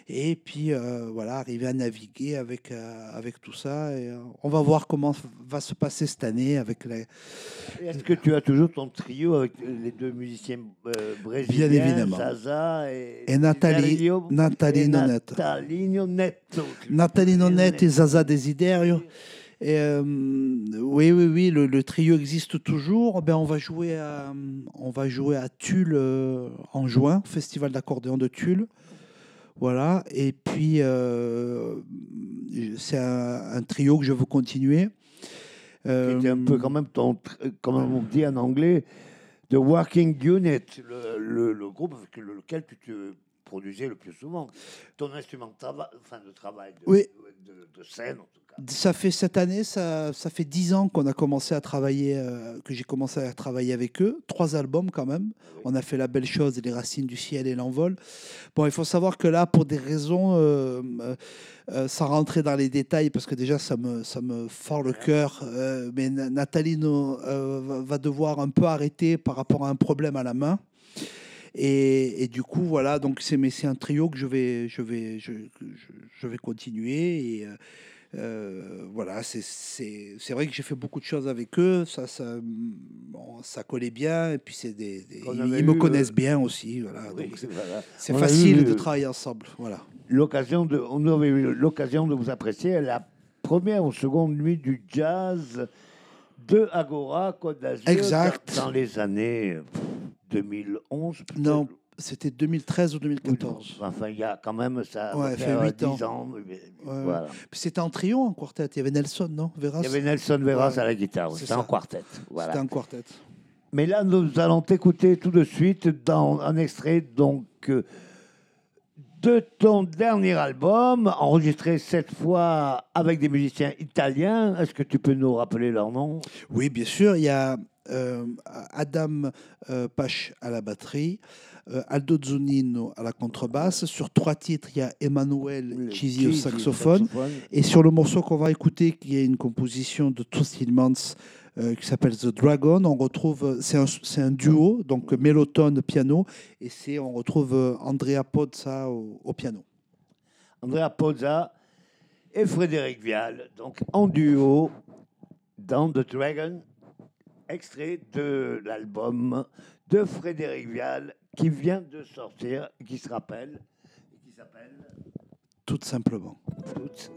Et puis euh, voilà, arriver à naviguer avec, euh, avec tout ça. Et euh, on va voir comment va se passer cette année avec la, Et Est-ce que tu as toujours ton trio avec les deux musiciens brésiliens, Bien évidemment. Zaza et, Et Nathalie- Nathalie et Nonette. Nathalie Nonette. Nathalie Nonette et Zaza Desiderio. Et euh, oui, oui, oui, le, le trio existe toujours. Ben, on va jouer à, on va jouer à Tulle euh, en juin, Festival d'accordéon de Tulle. Voilà. Et puis, euh, c'est un, un trio que je veux continuer. Qui était un Euh, peu quand même ton, tr- comme on dit en anglais, The Working Unit, le, le- le groupe avec lequel tu te produisais le plus souvent. Ton instrument de travail, enfin de travail, de, Oui. de, de scène en tout cas. Ça fait cette année, ça, ça fait dix ans qu'on a commencé à travailler, euh, que j'ai commencé à travailler avec eux. Trois albums quand même. Oui. On a fait La Belle Chose, Les Racines du Ciel et L'Envol. Bon, il faut savoir que là, pour des raisons, euh, euh, sans rentrer dans les détails, parce que déjà ça me, ça me fend le cœur, mais Na- Nathalie nous, va- devoir un peu arrêter par rapport à un problème à la main. Et, et du coup, voilà, donc c'est mais c'est un trio que je vais, je vais, je, que je, je vais continuer. Et, euh, voilà, c'est- vrai que j'ai fait beaucoup de choses avec eux. Ça, ça, bon, ça collait bien. Et puis, c'est des, ils, me connaissent euh, bien aussi. Voilà, Oui, c'est- voilà. facile eu, de travailler ensemble. Voilà. L'occasion de, on avait eu l'occasion de vous apprécier à la première ou seconde nuit du jazz de Agora Côte d'Azur Exact. dans les années euh, 2011 peut-être. Non, c'était 2013 ou 2014. Enfin, il y a quand même ça. Ouais, fait faire huit 10 ans. ans. mais- Ouais, voilà. Puis c'était en trio, en quartet. Il y avait Nelson, non? Veras? Il y avait Nelson Veras Ouais, à la guitare, c'était en quartet. Voilà. C'était en quartet. Mais là, nous allons t'écouter tout de suite dans un extrait donc euh, de ton dernier album, enregistré cette fois avec des musiciens italiens. Est-ce que tu peux nous rappeler leur nom? Oui, bien sûr. Il y a euh, Adam euh, Pache à la batterie, Aldo Zunino à la contrebasse. Sur trois titres, il y a Emmanuel Chisi au saxophone. Et sur le morceau qu'on va écouter, qui est une composition de Toots Tillmans, euh, qui s'appelle The Dragon, on retrouve, c'est un, c'est un duo, donc mélotone piano, et c'est on retrouve euh, Andrea Pozza au, au piano. Andrea Pozza et Frédéric Vial, donc en duo dans The Dragon, extrait de l'album de Frédéric Vial qui vient de sortir, qui se rappelle, et qui s'appelle Tout simplement. Toutes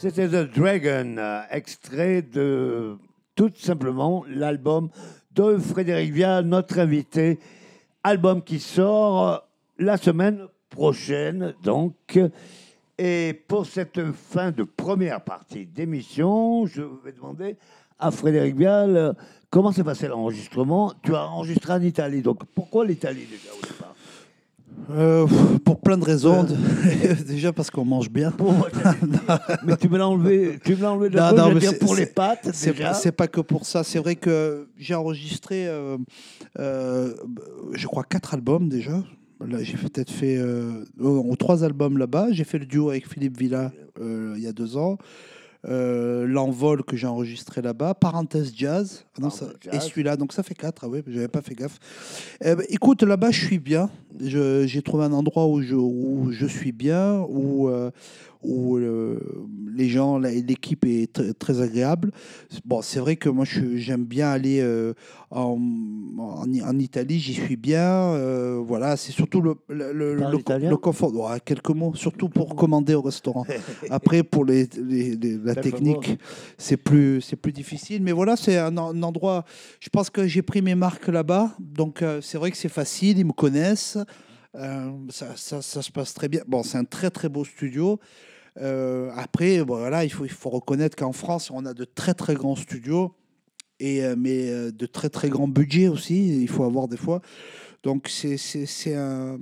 C'était The Dragon, euh, extrait de tout simplement l'album de Frédéric Vial, notre invité. Album qui sort euh, la semaine prochaine, donc. Et pour cette fin de première partie d'émission, je vais demander à Frédéric Vial euh, comment s'est passé l'enregistrement. Tu as enregistré en Italie, donc pourquoi l'Italie déjà au départ? Euh, pour plein de raisons. Déjà parce qu'on mange bien. Mais tu me l'as enlevé, tu me l'as enlevé de Non, la bouche, non, je veux mais dire c'est- pour les pâtes C'est pas que pour ça. C'est vrai que j'ai enregistré, euh, euh, je crois, quatre albums déjà. J'ai peut-être fait euh, oh, trois albums là-bas. J'ai fait le duo avec Philippe Villa euh, il y a deux ans. Euh, L'envol que j'ai enregistré là-bas, Parenthèse Jazz, Ah non, ça- Parenthèse Jazz. et celui-là, donc ça fait quatre, ah ouais, j'avais pas fait gaffe. Eh ben, écoute, là-bas, je suis bien. J'ai trouvé un endroit où je, où je suis bien, où, euh, où euh, les gens, l'équipe est tr- très agréable. Bon, c'est vrai que moi, j'aime bien aller euh, en, en, Italie, j'y suis bien. euh, voilà, c'est surtout le, le, confort. Quelques mots, surtout pour commander au restaurant. Après, pour les, les- les- la technique, c'est plus, c'est plus difficile. Mais voilà, c'est un, un endroit. Je pense que j'ai pris mes marques là-bas. Donc, c'est vrai que c'est facile. Ils me connaissent. Euh, ça, ça- ça se passe très bien. Bon, c'est un très, très beau studio. Euh, après, voilà, il faut, il faut reconnaître qu'en France, on a de très, très grands studios. Et, euh, mais euh, de très très grands budgets aussi, il faut avoir des fois. Donc c'est un,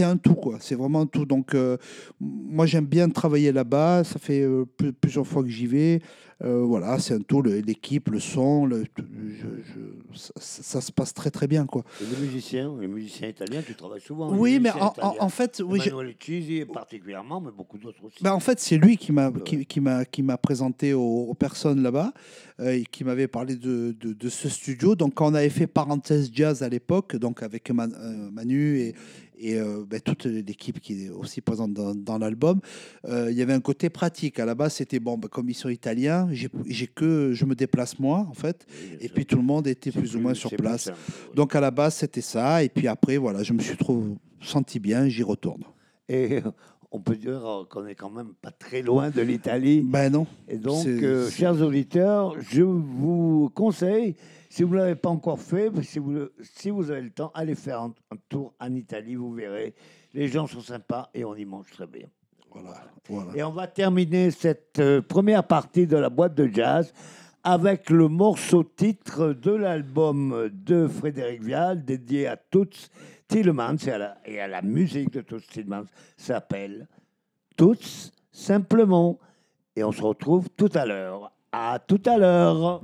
un tout, quoi. C'est vraiment un tout. Donc moi j'aime bien travailler là-bas, ça fait plus- plusieurs fois que j'y vais. Euh, voilà, c'est un tout, l'équipe, le son, le, je- je- ça, ça se passe très très bien, quoi. Et les musiciens, les musiciens italiens, tu travailles souvent. Oui, mais en, en- en fait, oui, Chisi particulièrement, mais beaucoup d'autres aussi. Ben, en fait, c'est lui qui m'a qui, qui m'a qui m'a présenté aux, aux personnes là-bas euh, et qui m'avait parlé de, de, de ce studio. Donc, quand on avait fait parenthèse jazz à l'époque, donc avec Man- euh, Manu et et euh, ben, toute l'équipe qui est aussi présente dans, dans l'album, euh, il y avait un côté pratique. À la base, c'était bon, ben, comme ils sont italiens, j'ai que je me déplace moi en fait, Oui, et puis tout le monde était plus, ou moins sur place. simple. Donc à la base, c'était ça. Et puis après, voilà, je me suis trop senti bien, j'y retourne. Et euh, on peut dire qu'on est quand même pas très loin de l'Italie. Ben non. Et donc, euh, chers auditeurs, je vous conseille, si vous ne l'avez pas encore fait, si vous, si vous avez le temps, allez faire un, un tour en Italie, vous verrez. Les gens sont sympas et on y mange très bien. Voilà. voilà. Et on va terminer cette euh, première partie de la boîte de jazz avec le morceau titre de l'album de Frédéric Vial dédié à Toots Tillemans et à la, et à la musique de Toots Tillemans s'appelle Toots simplement. Et on se retrouve tout à l'heure. À tout à l'heure.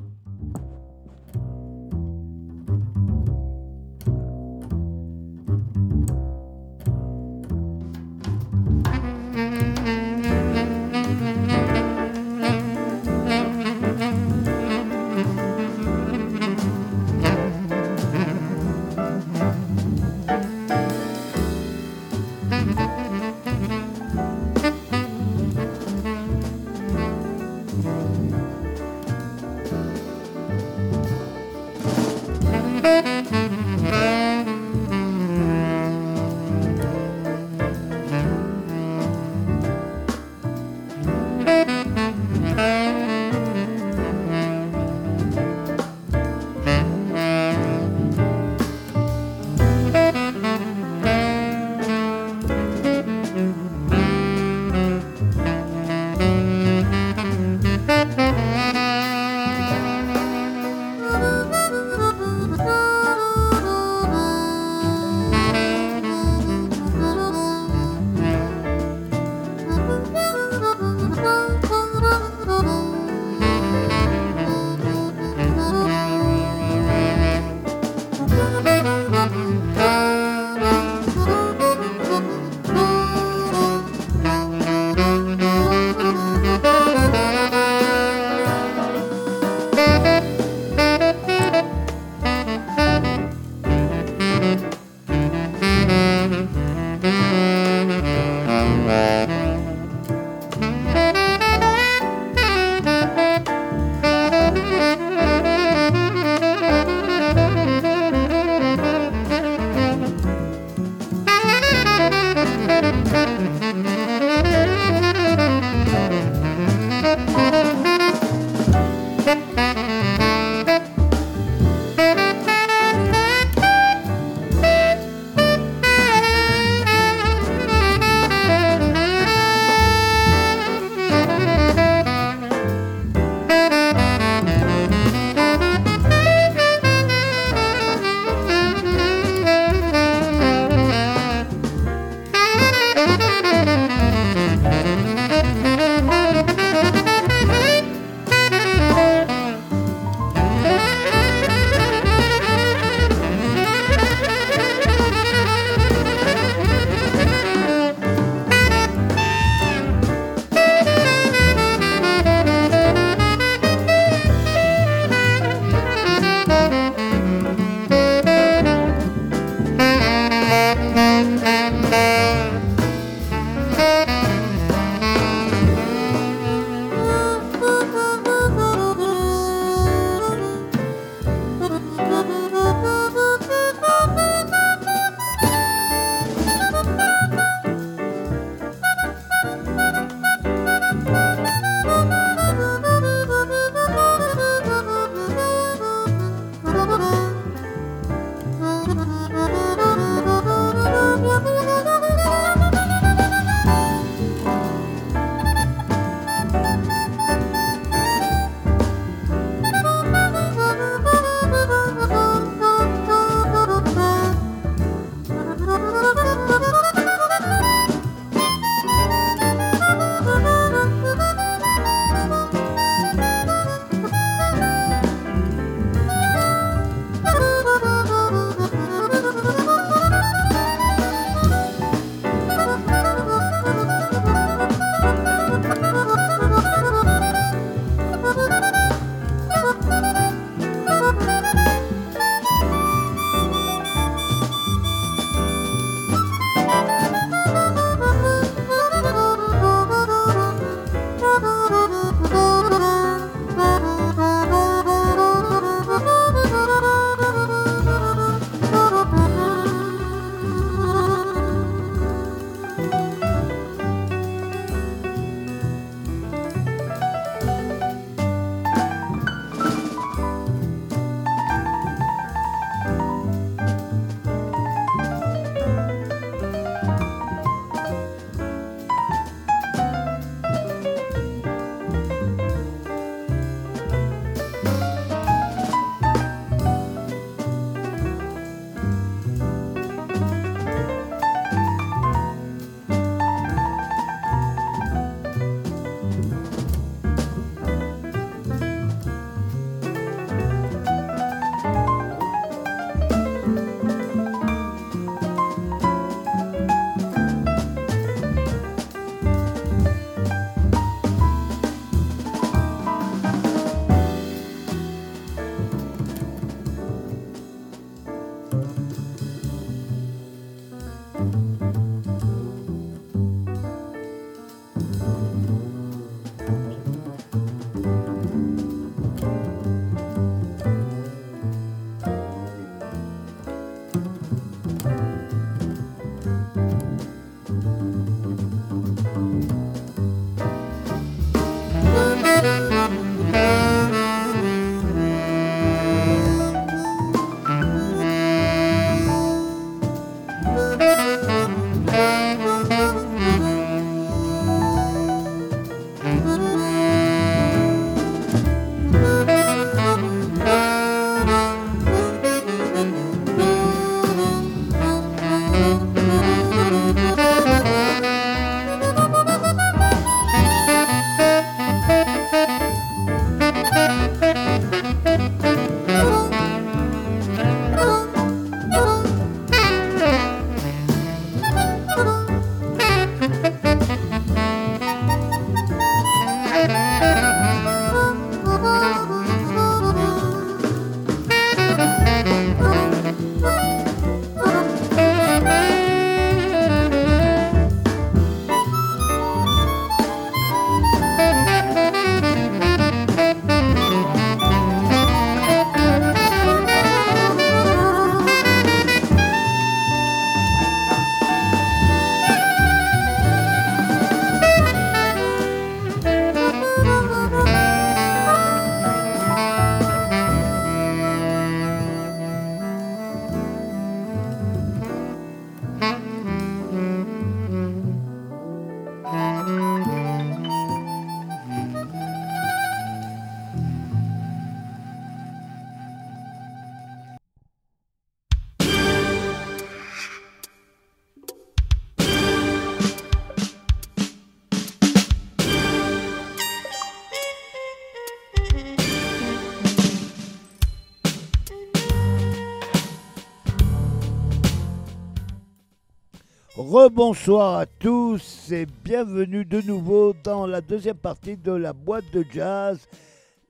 Rebonsoir à tous et bienvenue de nouveau dans la deuxième partie de la boîte de jazz.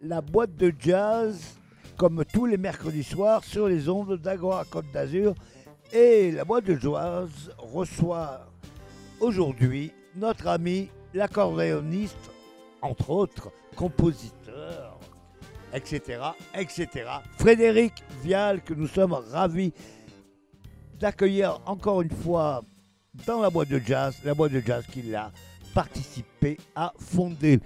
La boîte de jazz, comme tous les mercredis soirs, sur les ondes d'Agora Côte d'Azur. Et la boîte de jazz reçoit aujourd'hui notre ami l'accordéoniste, entre autres compositeur, etc., etc., Frédéric Vial, que nous sommes ravis d'accueillir encore une fois dans la boîte de jazz, la boîte de jazz qu'il a participé à fonder.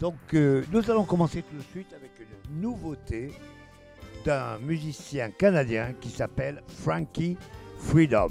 Donc euh, nous allons commencer tout de suite avec une nouveauté d'un musicien canadien qui s'appelle Frankie Freedom.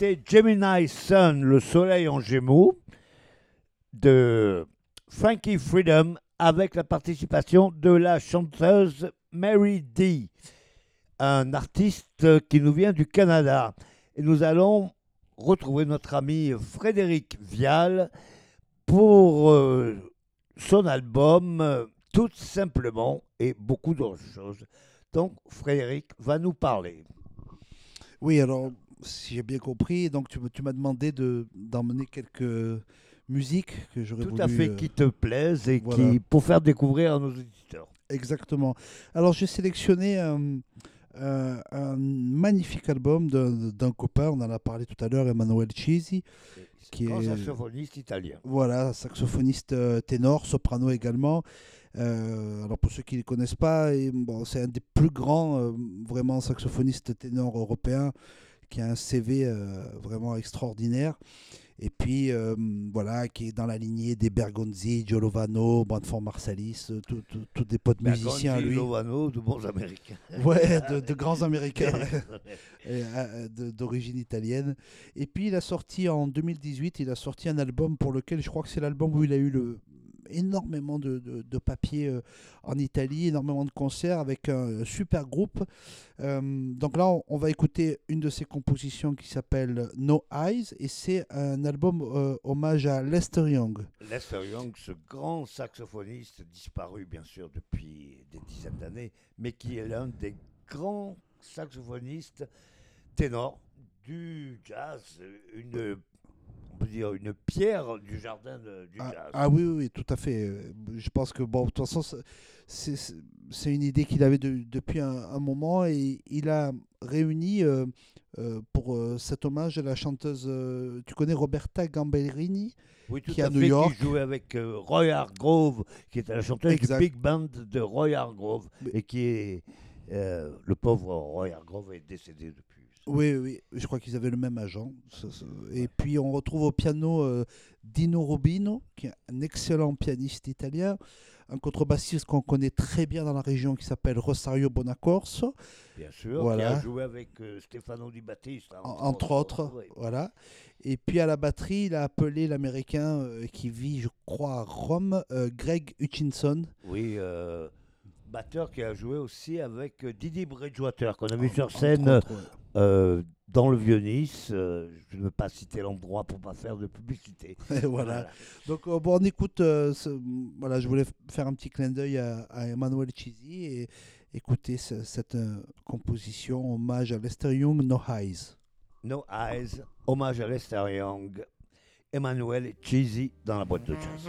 Gemini Sun, le soleil en gémeaux, de Frankie Freedom, avec la participation de la chanteuse Mary D, un artiste qui nous vient du Canada. Et nous allons retrouver notre ami Frédéric Vial pour euh, son album Tout simplement et beaucoup d'autres choses. Donc Frédéric va nous parler. Oui, alors, si j'ai bien compris, donc tu, tu m'as demandé de, d'emmener quelques musiques que j'aurais Tout voulu... à fait euh, qui te plaisent et voilà. qui pour faire découvrir à nos auditeurs. Exactement. Alors, j'ai sélectionné euh, euh, un magnifique album d'un, copain, on en a parlé tout à l'heure, Emmanuel Chisi. Qui est- saxophoniste italien. Voilà, saxophoniste ténor, soprano également. Euh, alors pour ceux qui ne le connaissent pas, bon, c'est un des plus grands euh, vraiment saxophonistes ténors européens qui a un CV euh, vraiment extraordinaire. Et puis euh, voilà, qui est dans la lignée des Bergonzi, Giolovano, Branford Marsalis, euh, tout- tout- tous des potes musiciens à lui. Lovano, de bons américains. Ouais, de, de grands américains d'origine italienne. Et puis il a sorti en 2018, il a sorti un album pour lequel je crois que c'est l'album où il a eu le énormément de, de, de papiers euh, en Italie, énormément de concerts avec un super groupe. Euh, donc là, on, on va écouter une de ses compositions qui s'appelle No Eyes et c'est un album euh, hommage à Lester Young. Lester Young, ce grand saxophoniste disparu bien sûr depuis des dizaines d'années, mais qui est l'un des grands saxophonistes ténors du jazz, une, on peut dire une pierre du jardin de- du Ah, jazz. ah oui, oui, oui, tout à fait. Euh, Je pense que, bon, de toute façon, c'est- une idée qu'il avait de- depuis un, un moment et il a réuni euh, euh, pour euh, cet hommage à la chanteuse, tu connais Roberta Gamberini oui, tout qui est à New fait, York. qui jouait avec Roy Hargrove, qui était la chanteuse Exact. du big band de Roy Hargrove, et qui est le pauvre Roy Hargrove est décédé depuis. Oui, oui, je crois qu'ils avaient le même agent. Et puis on retrouve au piano euh, Dino Rubino, qui est un excellent pianiste italien, un contrebassiste qu'on connaît très bien dans la région qui s'appelle Rosario Bonacorso. Bien sûr, Voilà. qui a joué avec euh, Stefano Di Battista. En- entre autres, oui. voilà. Et puis à la batterie, il a appelé l'Américain euh, qui vit, je crois, à Rome, Greg Hutchinson. Oui, euh, batteur qui a joué aussi avec Didi Bridgewater, qu'on a vu sur scène. Euh, dans le Vieux-Nice. Euh, je ne veux pas citer l'endroit pour pas faire de publicité. Voilà. Donc euh, bon, on écoute. ce- voilà, je voulais faire un petit clin d'œil à, à Emmanuel Chisi et écouter ce- cette composition hommage à Lester Young, No Eyes. No Eyes, hommage à Lester Young, Emmanuel Cheesy dans la boîte de jazz.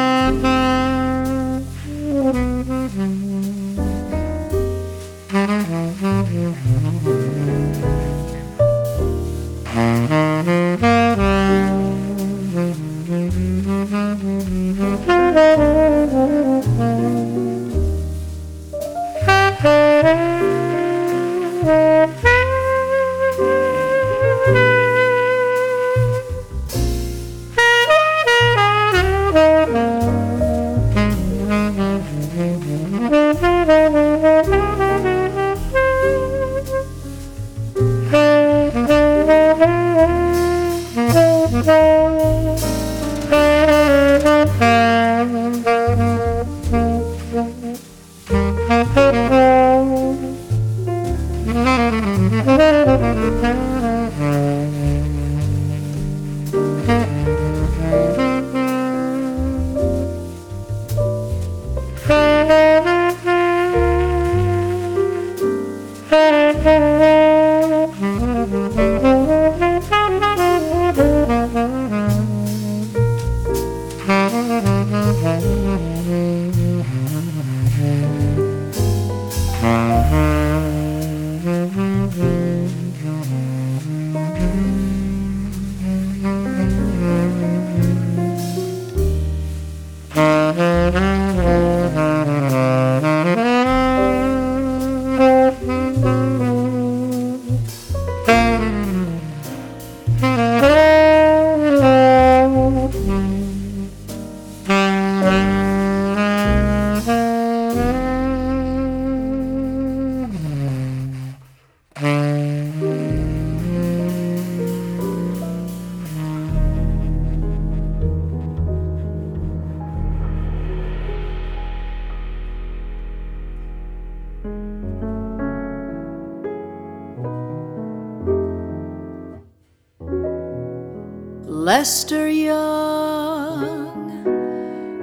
Lester Young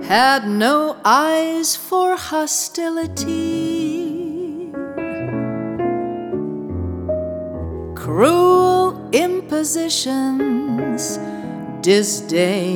had no eyes for hostility. Cruel impositions, disdain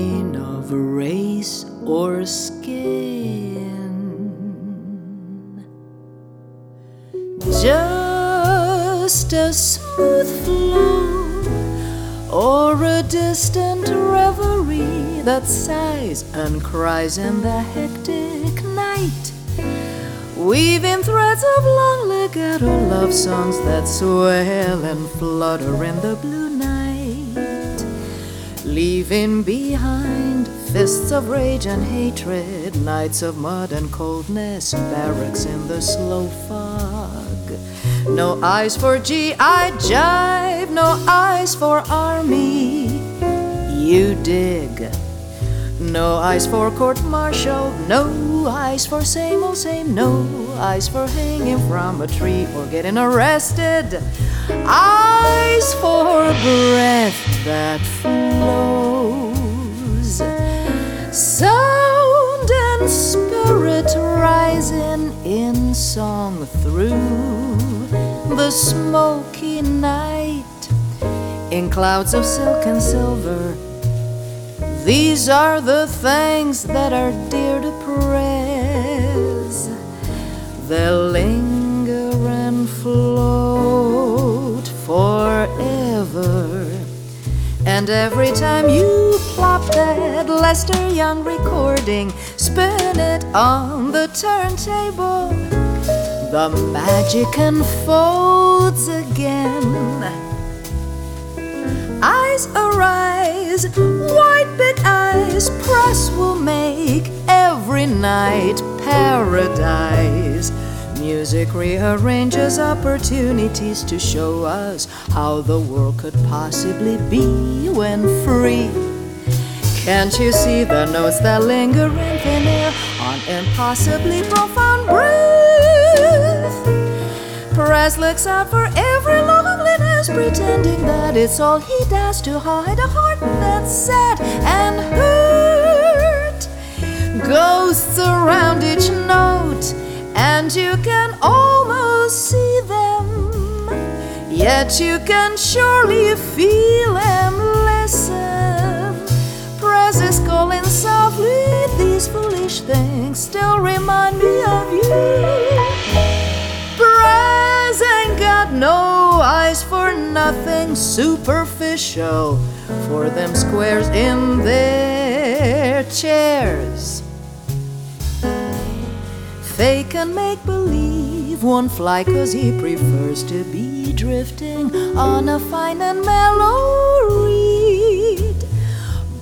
that sighs and cries in the hectic night. Weaving threads of long legato love songs that swell and flutter in the blue night, leaving behind fists of rage and hatred, nights of mud and coldness, barracks in the slow fog. No eyes for GI jive, no eyes for army. You dig. No eyes for court martial, no eyes for same old same, no eyes for hanging from a tree or getting arrested. Eyes for breath that flows. Sound and spirit rising in song through the smoky night in clouds of silk and silver. These are the things that are dear to praise. They linger and float forever. And every time you plop that Lester Young recording, spin it on the turntable the magic unfolds again. Eyes arise, white big eyes, press will make every night paradise. Music rearranges opportunities to show us how the world could possibly be when free. Can't you see the notes that linger in thin air on impossibly profound breath? Perez looks out for every loneliness, pretending that it's all he does to hide a heart that's sad and hurt. Ghosts around each note, and you can almost see them, yet you can surely feel them listen press is calling softly. These foolish things still remind me of you. Ain't got no eyes for nothing superficial, for them squares in their chairs. Fake and make believe won't fly cause he prefers to be drifting on a fine and mellow reed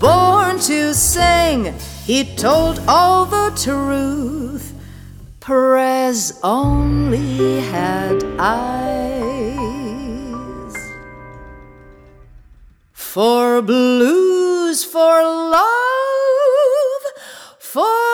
born to sing. He told all the truth. Perez only had eyes for blues, for love, for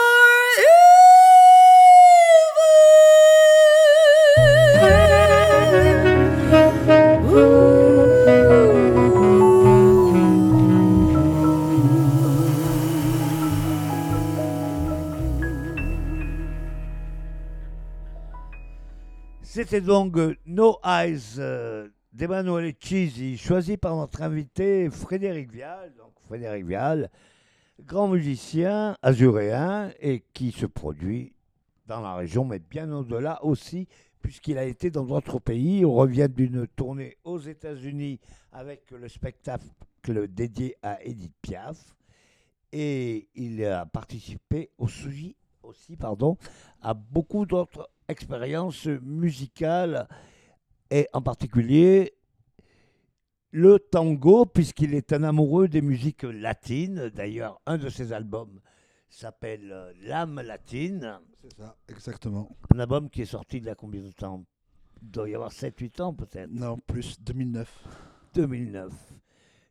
C'était donc euh, No Eyes euh, d'Emmanuel Chisi, choisi par notre invité Frédéric Vial. Donc Frédéric Vial, grand musicien azuréen et qui se produit dans la région, mais bien au-delà aussi, puisqu'il a été dans d'autres pays. On revient d'une tournée aux États-Unis avec le spectacle dédié à Edith Piaf. Et il a participé aussi, aussi pardon, à beaucoup d'autres expérience musicale et en particulier le tango, puisqu'il est un amoureux des musiques latines. D'ailleurs, un de ses albums s'appelle euh, L'âme latine. C'est ça, exactement. Un album qui est sorti il y a combien de temps? Il doit y avoir 7-8 ans peut-être. Non, plus 2009. 2009.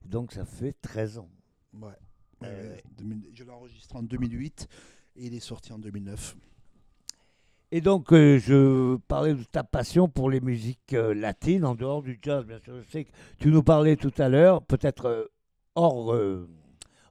Donc ça fait 13 ans. Ouais. Euh, Ouais, ouais, 2000 Je l'ai enregistré en 2008 et il est sorti en 2009. Et donc, euh, je parlais de ta passion pour les musiques euh, latines, en dehors du jazz, bien sûr. Je sais que tu nous parlais tout à l'heure, peut-être euh, hors,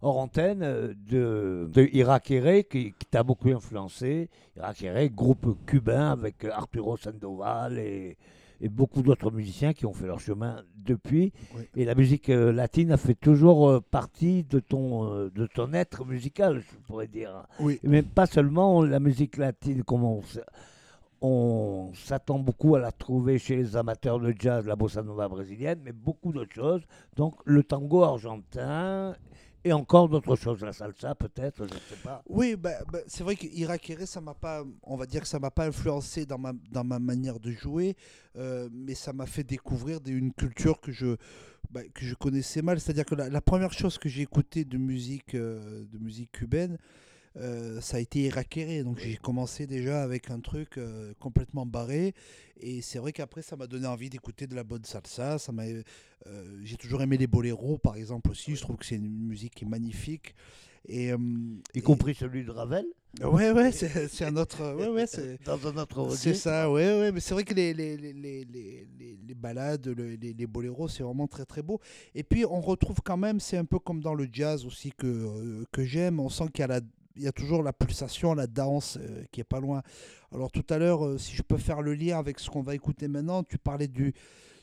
hors antenne, de, de Irak Eré, qui, qui t'a beaucoup influencé. Irak Eré, groupe cubain avec Arturo Sandoval et, et beaucoup d'autres musiciens qui ont fait leur chemin depuis. Oui. Et la musique euh, latine a fait toujours euh, partie de ton, euh, de ton être musical, je pourrais dire. Oui. Mais pas seulement la musique latine, comme on, on s'attend beaucoup à la trouver chez les amateurs de jazz, la bossa nova brésilienne, mais beaucoup d'autres choses. Donc le tango argentin et encore d'autres choses, la salsa peut-être, je ne sais pas. Oui, bah, bah, c'est vrai que Irak Eré, ça m'a pas, on va dire que ça m'a pas influencé dans ma, dans ma manière de jouer, euh, mais ça m'a fait découvrir une culture que je, bah, que je connaissais mal. C'est-à-dire que la, première chose que j'ai écouté de musique, euh, de musique cubaine, euh, ça a été Irak Eré. Donc j'ai commencé déjà avec un truc euh, complètement barré, et c'est vrai qu'après ça m'a donné envie d'écouter de la bonne salsa. Ça m'a, euh, j'ai toujours aimé les boléros, par exemple aussi. Je trouve que c'est une musique qui est magnifique. Et, Y et- compris celui de Ravel, Ouais, ouais, c'est un autre. Ouais, ouais, c'est. dans un autre C'est ça, ouais, ouais, mais c'est vrai que les, les, les, les, les, balades, le- les, les boléros, c'est vraiment très très beau. Et puis on retrouve quand même, c'est un peu comme dans le jazz aussi que, que j'aime, on sent qu'il y a la il y a toujours la pulsation, la danse euh, qui est pas loin. Alors tout à l'heure, euh, si je peux faire le lien avec ce qu'on va écouter maintenant, tu parlais du,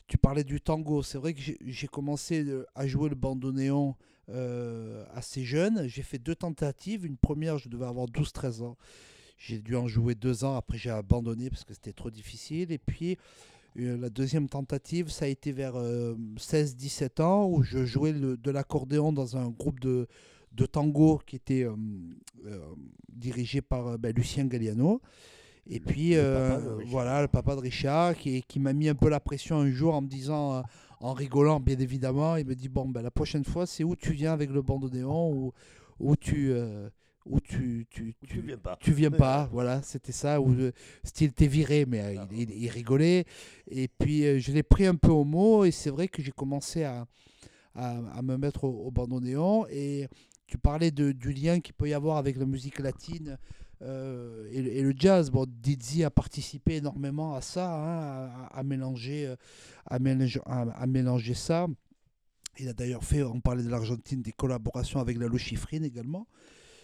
tu parlais du tango. C'est vrai que j'ai- commencé euh, à jouer le bandoneon assez jeune. J'ai fait deux tentatives. Une première, je devais avoir 12-13 ans. J'ai dû en jouer deux ans. Après, j'ai abandonné parce que c'était trop difficile. Et puis, la deuxième tentative, ça a été vers 16-17 ans où je jouais de l'accordéon dans un groupe de, de tango qui était euh, euh, dirigé par euh, ben, Lucien Galliano. Et Le- puis, le papa voilà, le papa de Richard, qui, qui m'a mis un peu la pression un jour en me disant, en rigolant bien évidemment, il me dit, bon, ben, la prochaine fois, c'est où tu viens avec le bandoneon ou où tu... où tu, tu, Tu viens pas. tu viens pas, voilà, c'était ça, où le style t'es viré, mais euh, il, il- il rigolait. Et puis euh, je l'ai pris un peu au mot, et c'est vrai que j'ai commencé à, à, à me mettre au, au bandoneon. Et tu parlais de, du lien qu'il peut y avoir avec la musique latine euh, et, le- et le jazz. Bon, Dizzy a participé énormément à ça, hein, à, à mélanger, euh, à, mélanger, à, à mélanger ça. Il a d'ailleurs fait, on parlait de l'Argentine, des collaborations avec la Chifrine également.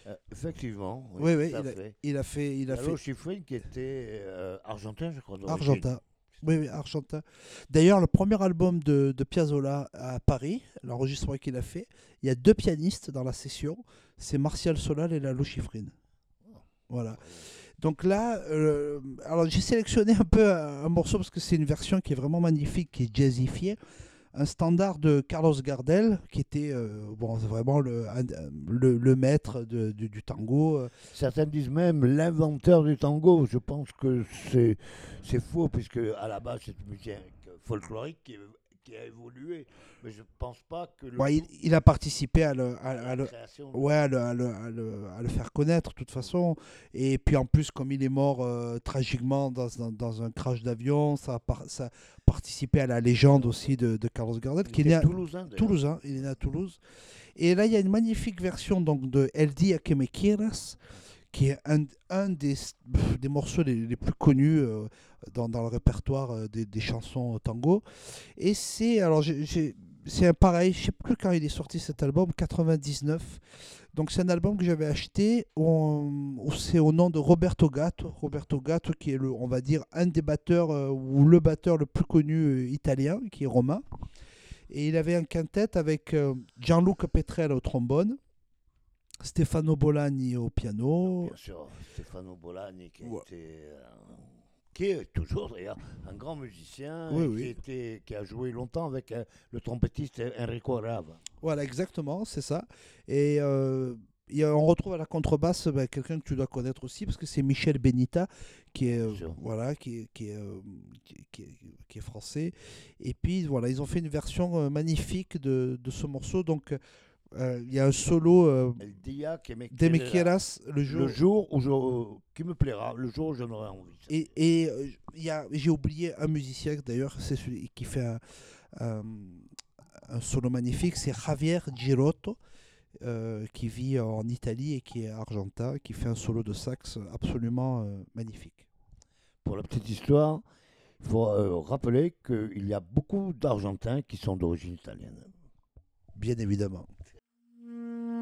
Euh, effectivement, Oui, oui, il a- fait. Il a fait, il a fait Lalo Schifrin qui était euh, argentin, je crois. Argentin. Oui, Argentin. D'ailleurs, le premier album de, de Piazzolla à Paris, l'enregistrement qu'il a fait, il y a deux pianistes dans la session. C'est Martial Solal et Lalo Schifrin. Voilà. Donc là, euh, alors j'ai sélectionné un peu un, un morceau parce que c'est une version qui est vraiment magnifique, qui est jazzifiée. Un standard de Carlos Gardel, qui était euh, vraiment le, le, maître de- du- tango. euh, Certains disent même l'inventeur du tango. Je pense que c'est faux, puisque à la base, c'est une musique folklorique qui a évolué. Mais je pense pas que le ouais, il, a participé à le, à- à Ouais, à le, à le- à le- faire connaître de toute façon. Et puis en plus, comme il est mort euh, tragiquement dans, un- dans un crash d'avion, ça ça a participé à la légende aussi de, de Carlos Gardel, Il qui est né à toulousain. Il est né à Toulouse. Et là, il y a une magnifique version donc, de El Dia que me quieras, qui est un, un des, des morceaux les, plus connus euh, dans, dans le répertoire euh, des, des chansons tango. Et c'est alors c'est un pareil, je sais plus quand il est sorti cet album, 99. Donc c'est un album que j'avais acheté, c'est au nom de Roberto Gatto, Roberto Gatto qui est le, on va dire un des batteurs euh, ou le batteur le plus connu euh, italien, qui est romain. Et il avait un quintet avec euh, Gianluca Petrella au trombone, Stefano Bolani au piano, Bien sûr, Stefano Bolani, qui, Ouais. été, euh, qui est toujours d'ailleurs un grand musicien, Oui, et oui. Qui, était, qui a joué longtemps avec euh, le trompettiste Enrico Rava. Voilà, exactement, c'est ça. Et euh, on retrouve à la contrebasse bah, quelqu'un que tu dois connaître aussi, parce que c'est Michel Benita, qui est, euh, voilà, qui est, qui, est, euh, qui, qui est, qui est français. Et puis, voilà, ils ont fait une version magnifique de, de ce morceau. Donc, Il y a un solo euh, de quedera. Mequeras le jour. Le jour où je, qui me plaira, le jour où j'en aurai envie. Et, et euh, y a- j'ai oublié un musicien d'ailleurs, c'est celui qui fait un, un- un solo magnifique, c'est Javier Girotto, euh, qui vit en Italie et qui est argentin, qui fait un solo de sax absolument euh, magnifique. Pour la petite histoire, il faut euh, rappeler qu'il y a beaucoup d'Argentins qui sont d'origine italienne. Bien évidemment. Mm.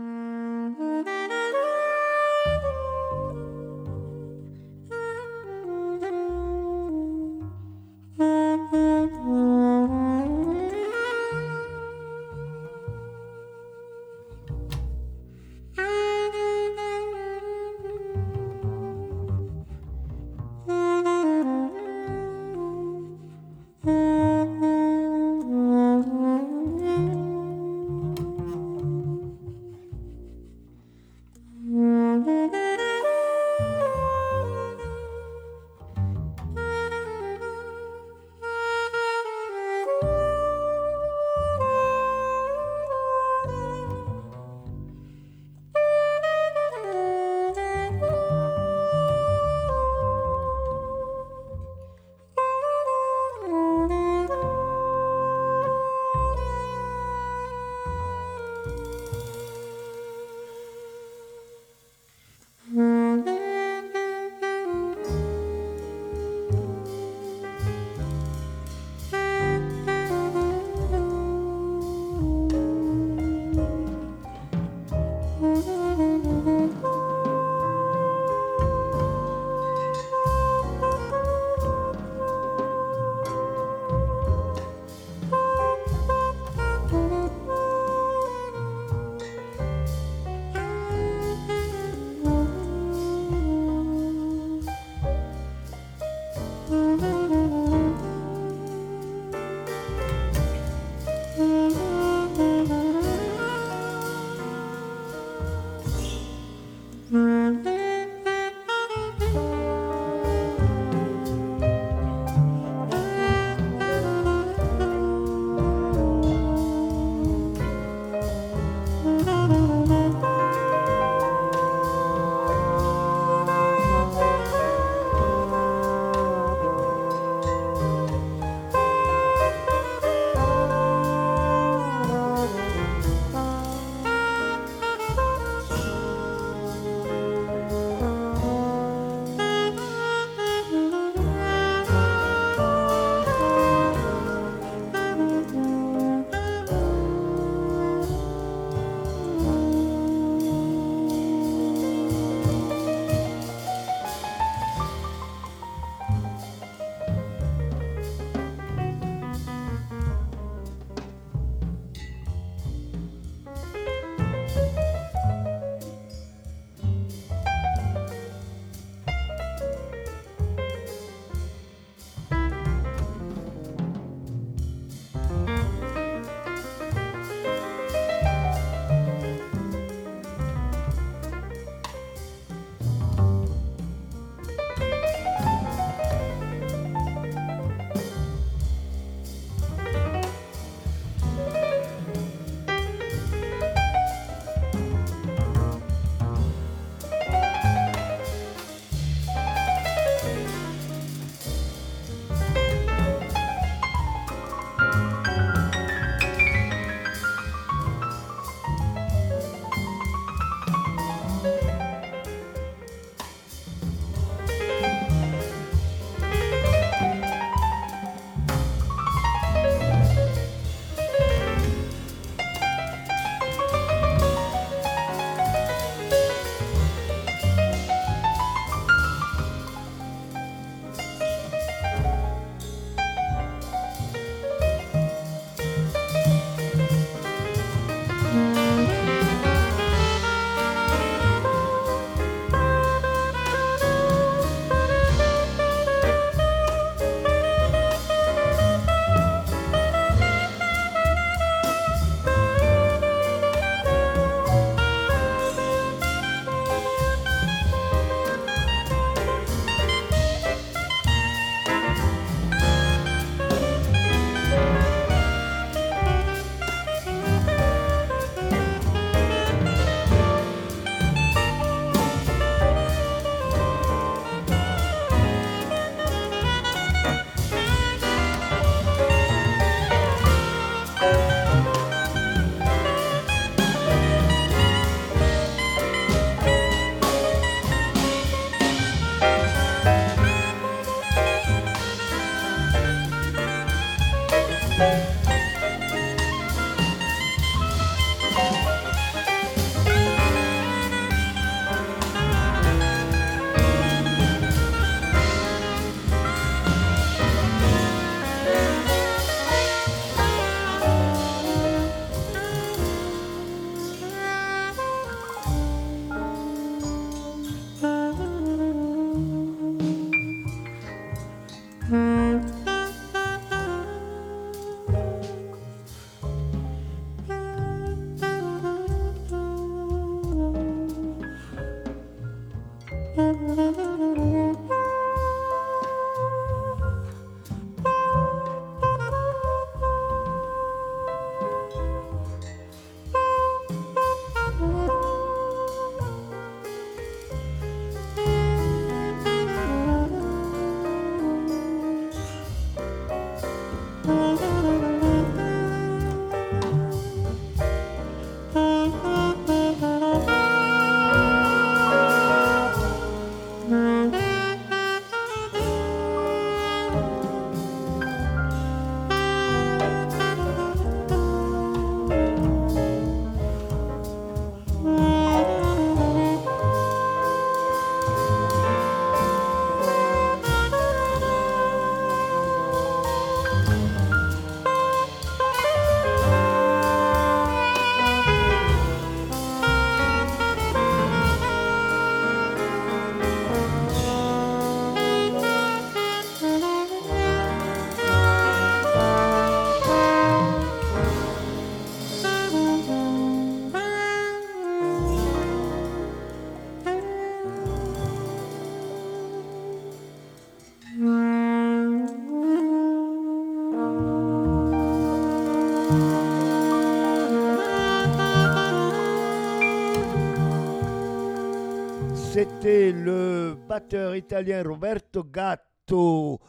Le batteur italien Roberto Gatto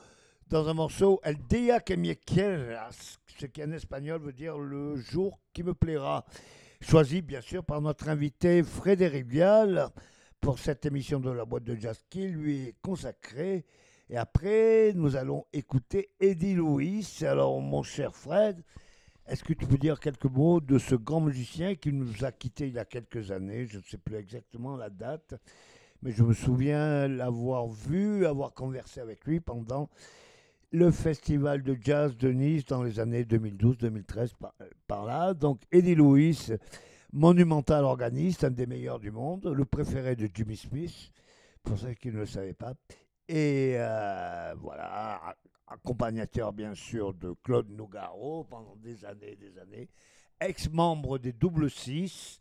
dans un morceau El Dia que me quieras, ce qui en espagnol veut dire le jour qui me plaira. Choisi bien sûr par notre invité Frédéric Vial pour cette émission de la boîte de jazz qui lui est consacrée. Et après, nous allons écouter Eddie Louis. Alors, mon cher Fred, est-ce que tu peux dire quelques mots de ce grand musicien qui nous a quittés il y a quelques années? Je ne sais plus exactement la date, mais je me souviens l'avoir vu, avoir conversé avec lui pendant le festival de jazz de Nice dans les années 2012-2013 par, par, là. Donc Eddie Louis, monumental organiste, un des meilleurs du monde, le préféré de Jimmy Smith, pour ceux qui ne le savaient pas. Et euh, voilà, accompagnateur bien sûr de Claude Nougaro pendant des années et des années, ex-membre des Double Six,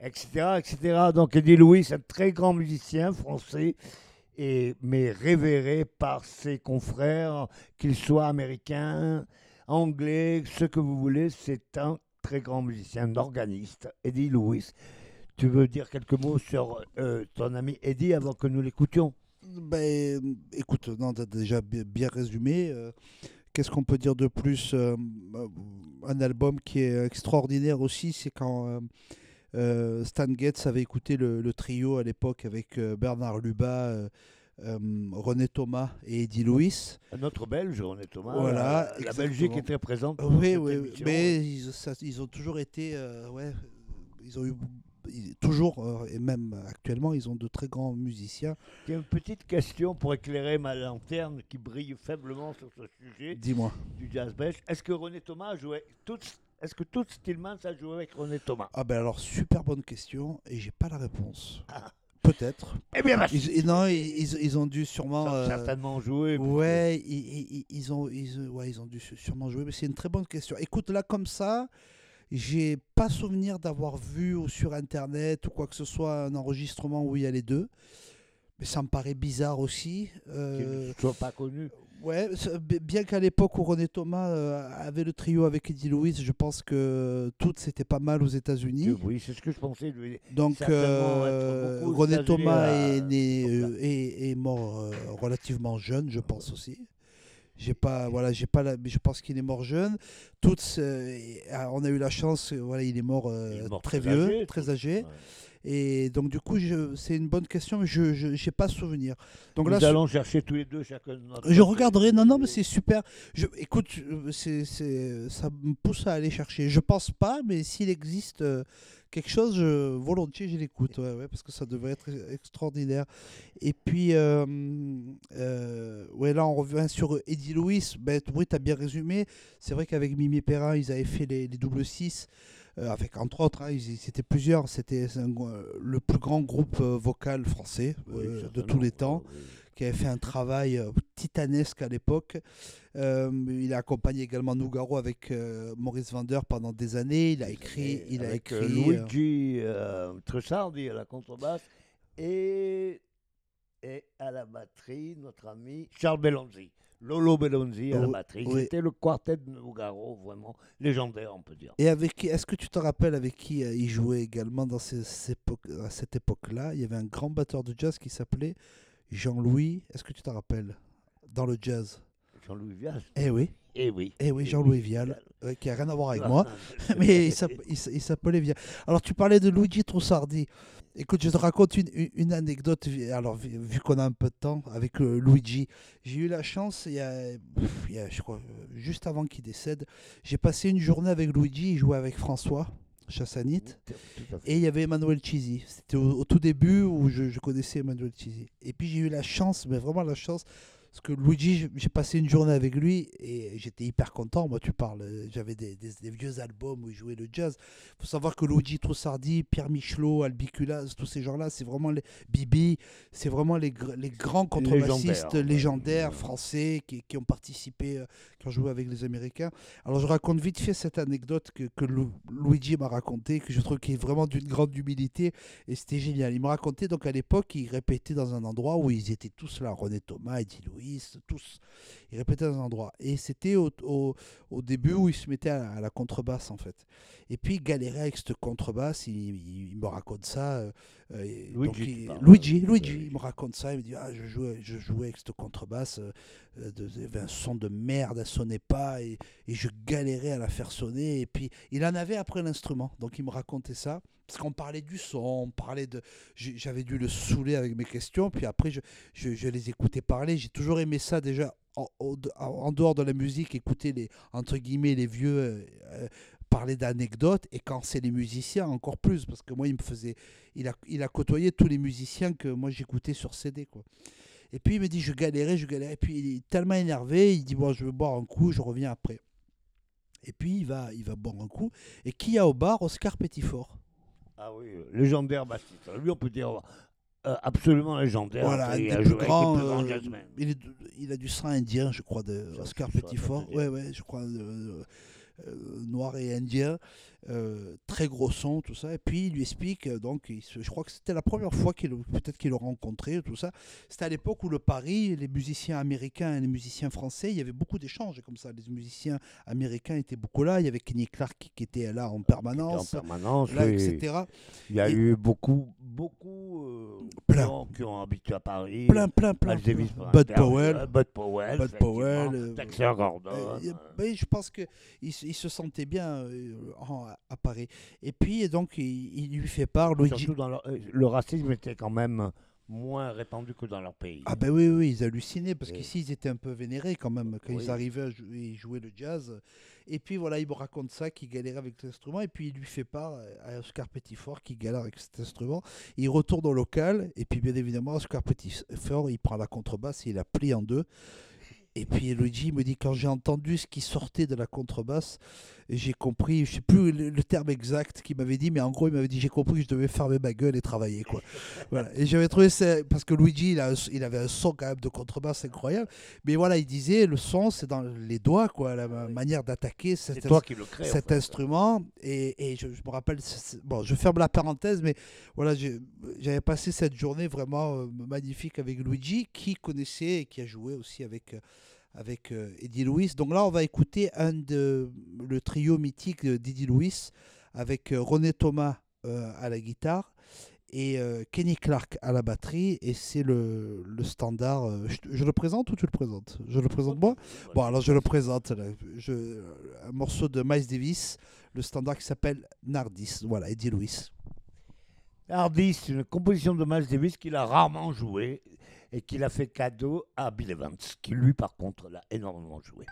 etc., etc. Donc Eddie Louis, un très grand musicien français, et, mais révéré par ses confrères, qu'ils soient américains, anglais, ce que vous voulez, c'est un très grand musicien, un organiste, Eddie Louis. Tu veux dire quelques mots sur euh, ton ami Eddie avant que nous l'écoutions? Ben, écoute, non, as déjà bien résumé. Euh, Qu'est-ce qu'on peut dire de plus euh, Un album qui est extraordinaire aussi, c'est quand Stan Getz avait écouté le, le trio à l'époque avec euh, Bernard Luba, euh, euh, René Thomas et Eddie Louis. Notre Belge, René Thomas. Voilà, la, la. Belgique est très présente. Oui, oui, émission. mais ils, ça- ils ont toujours été, euh, ouais, ils ont eu ils- toujours euh, et même actuellement, ils ont de très grands musiciens. Il y a une petite question pour éclairer ma lanterne qui brille faiblement sur ce sujet Dis-moi. du jazz belge. Est-ce que René Thomas a joué tout, Est-ce que tout Stillman a joué avec René Thomas Ah ben alors super bonne question et j'ai pas la réponse. Ah. Peut-être. Eh bien, merci. Ils, non, ils, ont dû sûrement. Euh, certainement joué. Ouais, ils, ont, ils, ouais, ils ont dû sûrement jouer, mais c'est une très bonne question. Écoute, là, comme ça, j'ai pas souvenir d'avoir vu ou sur Internet ou quoi que ce soit un enregistrement où il y a les deux. Mais ça me paraît bizarre aussi. Euh, ne soit pas connu. Ouais, bien qu'à l'époque où René Thomas euh, avait le trio avec Eddie Louis, je pense que tout c'était pas mal aux États-Unis. Oui, c'est ce que je pensais. Donc euh, René Thomas est, né, euh, est, est mort euh, relativement jeune, je pense aussi. J'ai pas, voilà, j'ai pas, la- mais je pense qu'il est mort jeune. Toutes, euh, ah, on a eu la chance, euh, voilà, il est mort, euh, Il est mort très très vieux, âgé, très âgé. Ouais. Et donc, du coup, c'est une bonne question, mais je n'ai pas souvenir. Donc, là, Nous allons chercher tous les deux chacun de notre. Je regarderai. Non, non, mais c'est super. Je, écoute, euh, c'est, ça me pousse à aller chercher. Je pense pas, mais s'il existe euh, quelque chose, volontiers, je l'écoute, ouais, ouais, parce que ça devrait être extraordinaire. Et puis, euh, ouais, là, on revient sur Eddie Louis. Ben, oui, tu as bien résumé. C'est vrai qu'avec Mimi Perrin, ils avaient fait les, les double 6 avec entre autres, hein, ils- c'était plusieurs, c'était un- le plus grand groupe euh, vocal français Oui, euh, de tous les temps Oui, oui. qui avait fait un travail euh, titanesque à l'époque. Euh, il a accompagné également Nougaro avec euh, Maurice Vander pendant des années. Il a écrit, il a avec, écrit. euh, euh, Luigi euh, Trussardi à la contrebasse et la batterie, notre ami Charles Bellonzi. Lolo Bellonzi à la Oh, batterie. oui. C'était le quartet de Nougaro, vraiment légendaire, on peut dire. Et avec qui Est-ce que tu te rappelles avec qui euh, il jouait également dans ces, ces époques- à cette époque-là? Il y avait un grand batteur de jazz qui s'appelait Jean-Louis. Est-ce que tu te rappelles? Dans le jazz. Jean-Louis Vial. Eh oui, Eh oui. eh oui, Eh Jean-Louis oui, Vial, euh, qui a rien à voir avec moi. Mais il s'appelait Vial. Alors tu parlais de Luigi Trussardi. Écoute, je te raconte une, anecdote. Alors vu, vu qu'on a un peu de temps avec euh, Luigi, j'ai eu la chance il y a, pff, il y a, je crois, euh, juste avant qu'il décède, j'ai passé une journée avec Luigi. Il jouait avec François Chassanit. Et il y avait Emmanuel Chisi. C'était au, au tout début où je, je connaissais Emmanuel Chisi. Et puis j'ai eu la chance, mais vraiment la chance, parce que Luigi, j'ai- passé une journée avec lui et j'étais hyper content. Moi, tu parles, euh, j'avais des, des- des vieux albums où il jouait le jazz. Il faut savoir que Luigi Trussardi, Pierre Michelot, Albiculas, tous ces gens-là, c'est vraiment les Bibi, c'est vraiment les, les grands contrebassistes Légendaires, légendaires, ouais. français qui, qui ont participé, euh, qui ont joué avec les Américains. Alors je raconte vite fait cette anecdote que, que Lu- Luigi m'a racontée, que je trouve qui est vraiment d'une grande humilité et c'était génial. Il me racontait donc à l'époque, il répétait dans un endroit où ils étaient tous là, René Thomas, Eddie Louis, tous. Ils répétaient dans un endroit. Et c'était au, au, au début où il se mettait à la, à la contrebasse en fait. Et puis il galérait avec cette contrebasse, il, il- il me raconte ça. euh, euh, Luigi, donc, il-. Luigi, Euh, Luigi, oui. il me raconte ça, il me dit ah, je, jouais, je jouais avec cette contrebasse, euh, euh, de- il y avait un son de merde, elle sonnait pas, et, et je galérais à la faire sonner. Et puis il en avait après l'instrument, donc il me racontait ça. Parce qu'on parlait du son, on parlait de. J'avais dû le saouler avec mes questions, puis après je, je, les écoutais parler. J'ai toujours aimé ça déjà en, dehors de la musique, écouter les entre guillemets les vieux euh, euh, parler d'anecdotes, et quand c'est les musiciens encore plus, parce que moi il me faisait, il a, il a côtoyé tous les musiciens que moi j'écoutais sur CD quoi. Et puis il me dit je galérais, je galérais, et puis il est tellement énervé, il dit bon je vais boire un coup, je reviens après. Et puis il va, il va boire un coup. Et qui a au bar? Oscar Petitfort. Ah oui, euh, légendaire bassiste. Lui, on peut dire euh, absolument légendaire. Voilà, il a plus euh, il, est de- il a du sang indien, je crois, de Oscar Petitfort. dire. Ouais, je crois. euh, noir et indien, euh, très gros son, tout ça. Et puis il lui explique, euh, donc, il se- je crois que c'était la première fois qu'il peut-être qu'il le rencontrait, tout ça. C'était à l'époque où le Paris, les musiciens américains et les musiciens français, il y avait beaucoup d'échanges comme ça. Les musiciens américains étaient beaucoup là. Il y avait Kenny Clark qui, était là en En permanence, permanence, là, oui. etc. Il y a Et- eu beaucoup, beaucoup euh, Plein. qui, ont, qui ont habité à Paris. Plein, plein, plein. Par Bud Powell. euh, Bud Powell. Bud Powell, euh, Gordon. Euh, euh, oui, je pense qu'il se- il se sentait bien euh, en- à Paris. Et puis, donc, il, il lui fait part, Luigi. Surtout dans leur- euh, le racisme était quand même moins répandu que dans leur pays. Ah ben oui, oui, ils hallucinaient parce Oui. qu'ici, ils étaient un peu vénérés quand même quand Oui. ils arrivaient à jouer, ils jouaient le jazz. Et puis, voilà, il me raconte ça, qu'il galérait avec cet instrument. Et puis, il lui fait part à Oscar Petitfort qui galère avec cet instrument. Il retourne au local. Et puis, bien évidemment, Oscar Petitfort, il prend la contrebasse et il la plie en deux. Et puis Luigi me dit quand j'ai entendu ce qui sortait de la contrebasse, j'ai compris, je sais plus le, terme exact qu'il m'avait dit, mais en gros il m'avait dit j'ai compris que je devais fermer ma gueule et travailler quoi. voilà. Et j'avais trouvé ça parce que Luigi il, a il avait un son quand même de contrebasse incroyable, mais voilà il disait le son c'est dans les doigts quoi, la ma- manière d'attaquer cet, toi qui le crée. en cet fait. instrument et, et je, je me rappelle bon je ferme la parenthèse mais voilà j'avais passé cette journée vraiment euh, magnifique avec Luigi qui connaissait et qui a joué aussi avec euh, avec euh, Eddie Louis donc là on va écouter un de le trio mythique d'Eddie Louis avec euh, René Thomas euh, à la guitare et Kenny Clark à la batterie et c'est le, le standard je, je le présente ou tu le présentes? Je le présente moi? Bon, alors je le présente. là. Je, un morceau de Miles Davis, le standard qui s'appelle Nardis. Voilà, Eddie Louis. Hardy, c'est une composition de Miles Davis qu'il a rarement joué et qu'il a fait cadeau à Bill Evans, qui lui, par contre, l'a énormément joué.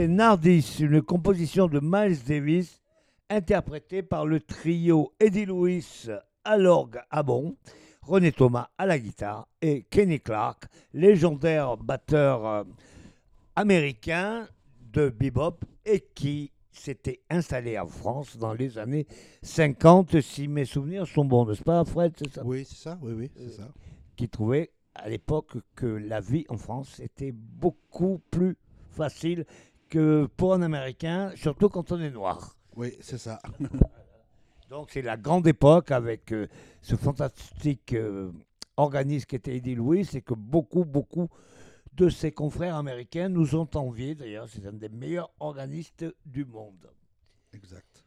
C'était Nardis, une composition de Miles Davis, interprétée par le trio Eddie Lewis à l'orgue à bon, René Thomas à la guitare et Kenny Clark, légendaire batteur euh, américain de bebop et qui s'était installé en France dans les années 50, si mes souvenirs sont bons, n'est-ce pas Fred? Ça? Oui, c'est ça, oui, oui, c'est ça. qui trouvait à l'époque que la vie en France était beaucoup plus facile que pour un Américain, surtout quand on est noir. Oui, c'est ça. Donc c'est la grande époque avec euh, ce fantastique euh, organisme qui était Eddie Louis et que beaucoup, beaucoup de ses confrères américains nous ont envié. D'ailleurs, c'est un des meilleurs organistes du monde. Exact.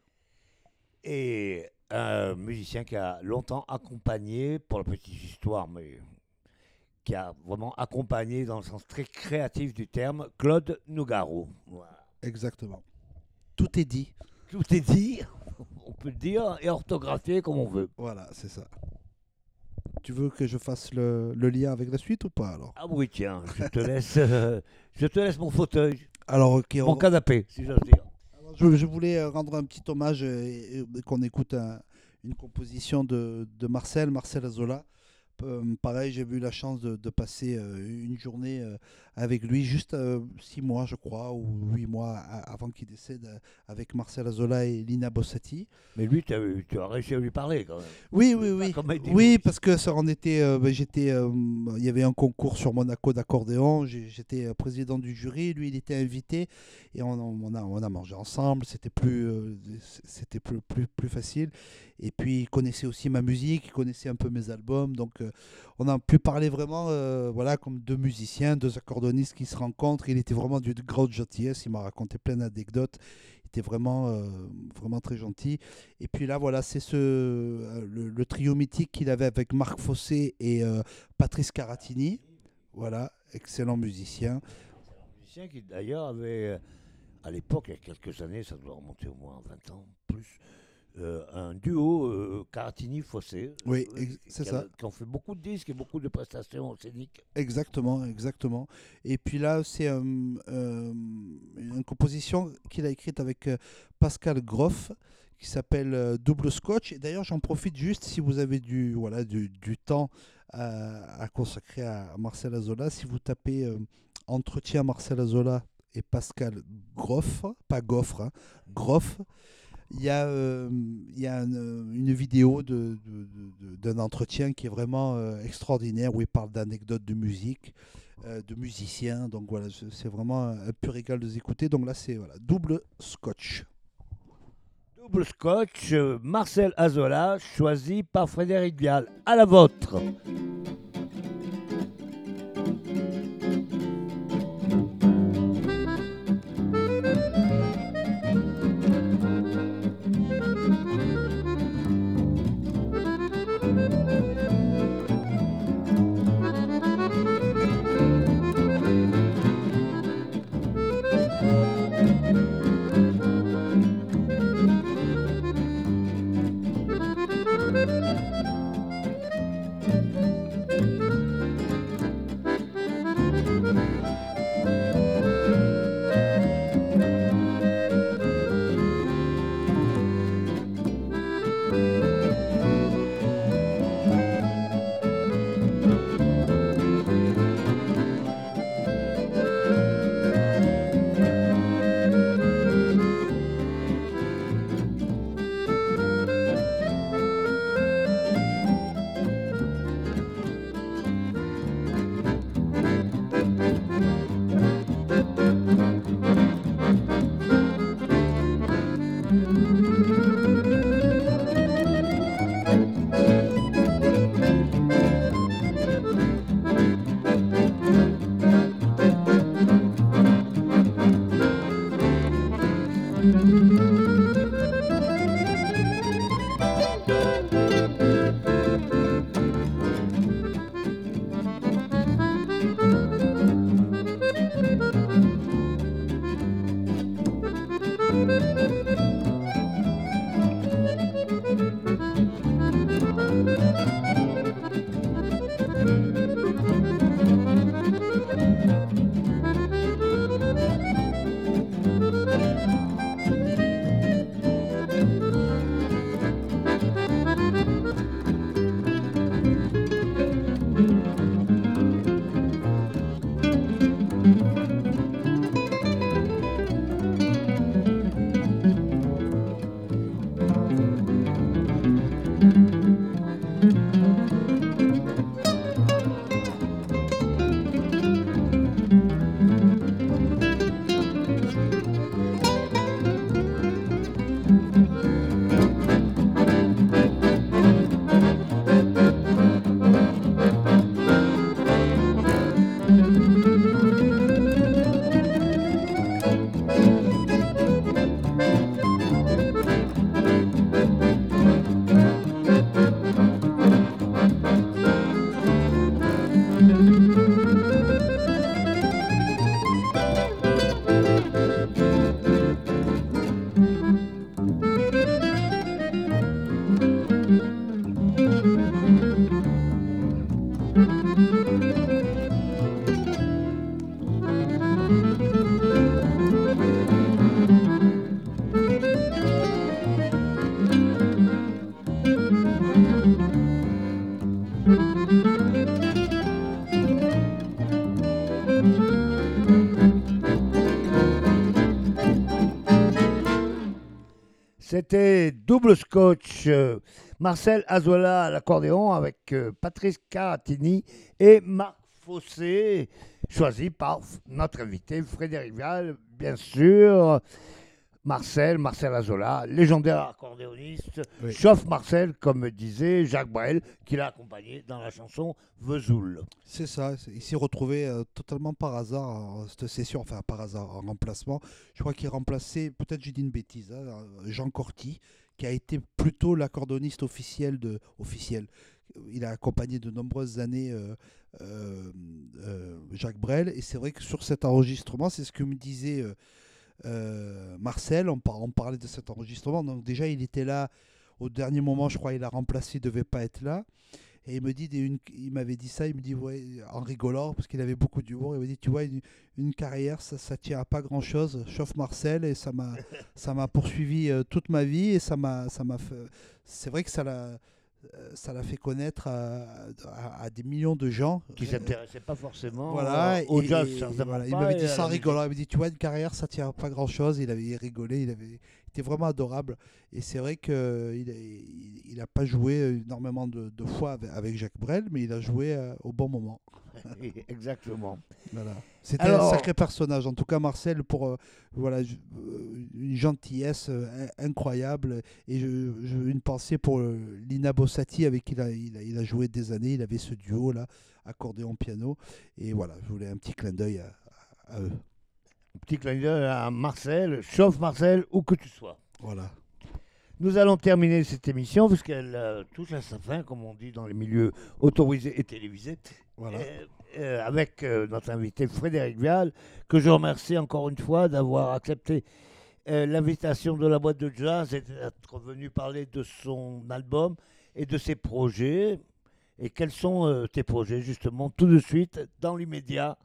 Et un musicien qui a longtemps accompagné, pour la petite histoire, mais qui a vraiment accompagné dans le sens très créatif du terme, Claude Nougaro. Voilà. Exactement. Tout est dit. Tout est dit, on peut le dire, et orthographié comme on veut. Voilà, c'est ça. Tu veux que je fasse le, le lien avec la suite ou pas alors? Ah oui, tiens, je te laisse, euh, je te laisse mon fauteuil, Alors, on- mon canapé, si j'ose dire. Alors, je, je voulais rendre un petit hommage et, et qu'on écoute un- une composition de, de Marcel, Marcel Azola. Euh, pareil, j'ai eu la chance de, de passer euh, une journée euh, avec lui, juste six mois, je crois, ou huit mois avant qu'il décède, avec Marcel Azola et Lina Bossati. Mais lui, tu as réussi à lui parler quand même. Oui, oui, oui. Oui, parce que ça en était, ben, j'étais, il y avait un concours sur Monaco d'accordéon. J'étais président du jury, lui il était invité et on, on a, on a mangé ensemble. C'était plus, c'était plus, plus, plus facile. Et puis il connaissait aussi ma musique, il connaissait un peu mes albums, donc on a pu parler vraiment, euh, voilà, comme deux musiciens, deux accordonnistes qui se rencontrent. Il était vraiment d'une grande gentillesse. Il m'a raconté plein d'anecdotes. Il était vraiment, euh, vraiment très gentil. Et puis là, voilà, c'est ce, euh, le, trio mythique qu'il avait avec Marc Fossé et Patrice Caratini. Voilà, excellent musicien. Un musicien qui d'ailleurs avait, à l'époque, il y a quelques années, ça doit remonter au moins 20 ans, plus, euh, un duo euh, Caratini-Fossé. Oui, euh, ex- c'est qui ça. Qui ont fait beaucoup de disques et beaucoup de prestations scéniques. Exactement, exactement. Et puis là, c'est euh, une composition qu'il a écrite avec Pascal Groff qui s'appelle Double Scotch. Et d'ailleurs, j'en profite juste si vous avez du, voilà, du, du temps à, à consacrer à Marcel Azola. Si vous tapez Entretien Marcel Azola et Pascal Groff, pas Goffre, hein, Groff, il y a, euh, il y a une, vidéo d'un entretien qui est vraiment euh, extraordinaire où il parle d'anecdotes de musique, euh, de musiciens. Donc voilà, c'est vraiment un, pur régal de les écouter. Donc là, c'est voilà, double scotch. Double scotch, Marcel Azola, choisi par Frédéric Vial. À la vôtre. C'était double scotch. euh, Marcel Azola à l'accordéon avec euh, Patrice Caratini et Marc Fossé, choisi par notre invité Frédéric Vial, bien sûr. Marcel, Marcel Azola, légendaire accordéoniste, Oui. chauffe Marcel, comme disait Jacques Brel, qui l'a accompagné dans la chanson Vesoul. C'est ça, il s'est retrouvé euh, totalement par hasard en cette session, enfin par hasard, en remplacement. Je crois qu'il remplaçait, peut-être j'ai dit une bêtise, hein, Jean Corti, qui a été plutôt l'accordoniste officiel de officiel. Il a accompagné de nombreuses années euh, euh, euh, Jacques Brel, et c'est vrai que sur cet enregistrement, c'est ce que me disait euh, Marcel, on, par- on parlait de cet enregistrement, donc déjà il était là au dernier moment, je crois, il a remplacé, il devait pas être là. Et il me dit, une- il m'avait dit ça, il me dit, ouais, en rigolant, parce qu'il avait beaucoup d'humour, il me dit, tu vois, une, une carrière, ça, ça tient à pas grand chose, chauffe Marcel, et ça m'a, ça m'a poursuivi euh, toute ma vie, et ça m'a, ça m'a fait, c'est vrai que ça l'a, ça l'a fait connaître à, à- à des millions de gens. qui ne s'intéressait pas forcément Voilà, euh, au et- jazz, et certainement voilà, il m'avait dit ça en rigolant. Il me dit, tu vois, une carrière, ça tient pas grand chose. Il avait rigolé, il avait vraiment adorable. Et c'est vrai qu'il il, il a pas joué énormément de, de fois avec, avec Jacques Brel, mais il a joué euh, au bon moment. Exactement. Voilà. C'était Alors- un sacré personnage. En tout cas, Marcel, pour euh, voilà, euh, une gentillesse euh, in- incroyable. Et je, je- une pensée pour euh, Lina Bossati, avec qui il a, il, a, il a joué des années. Il avait ce duo-là, accordéon-piano. Et voilà, je voulais un petit clin d'œil à, à eux. Petit clin d'œil à Marcel, chauffe Marcel, où que tu sois. Voilà. Nous allons terminer cette émission puisqu'elle euh, touche à sa fin, comme on dit dans les milieux autorisés et télévisés, voilà. Euh, euh, avec euh, notre invité Frédéric Vial, que je remercie encore une fois d'avoir accepté l'invitation de la boîte de jazz et d'être venu parler de son album et de ses projets. Et quels sont tes projets, justement, tout de suite, dans l'immédiat,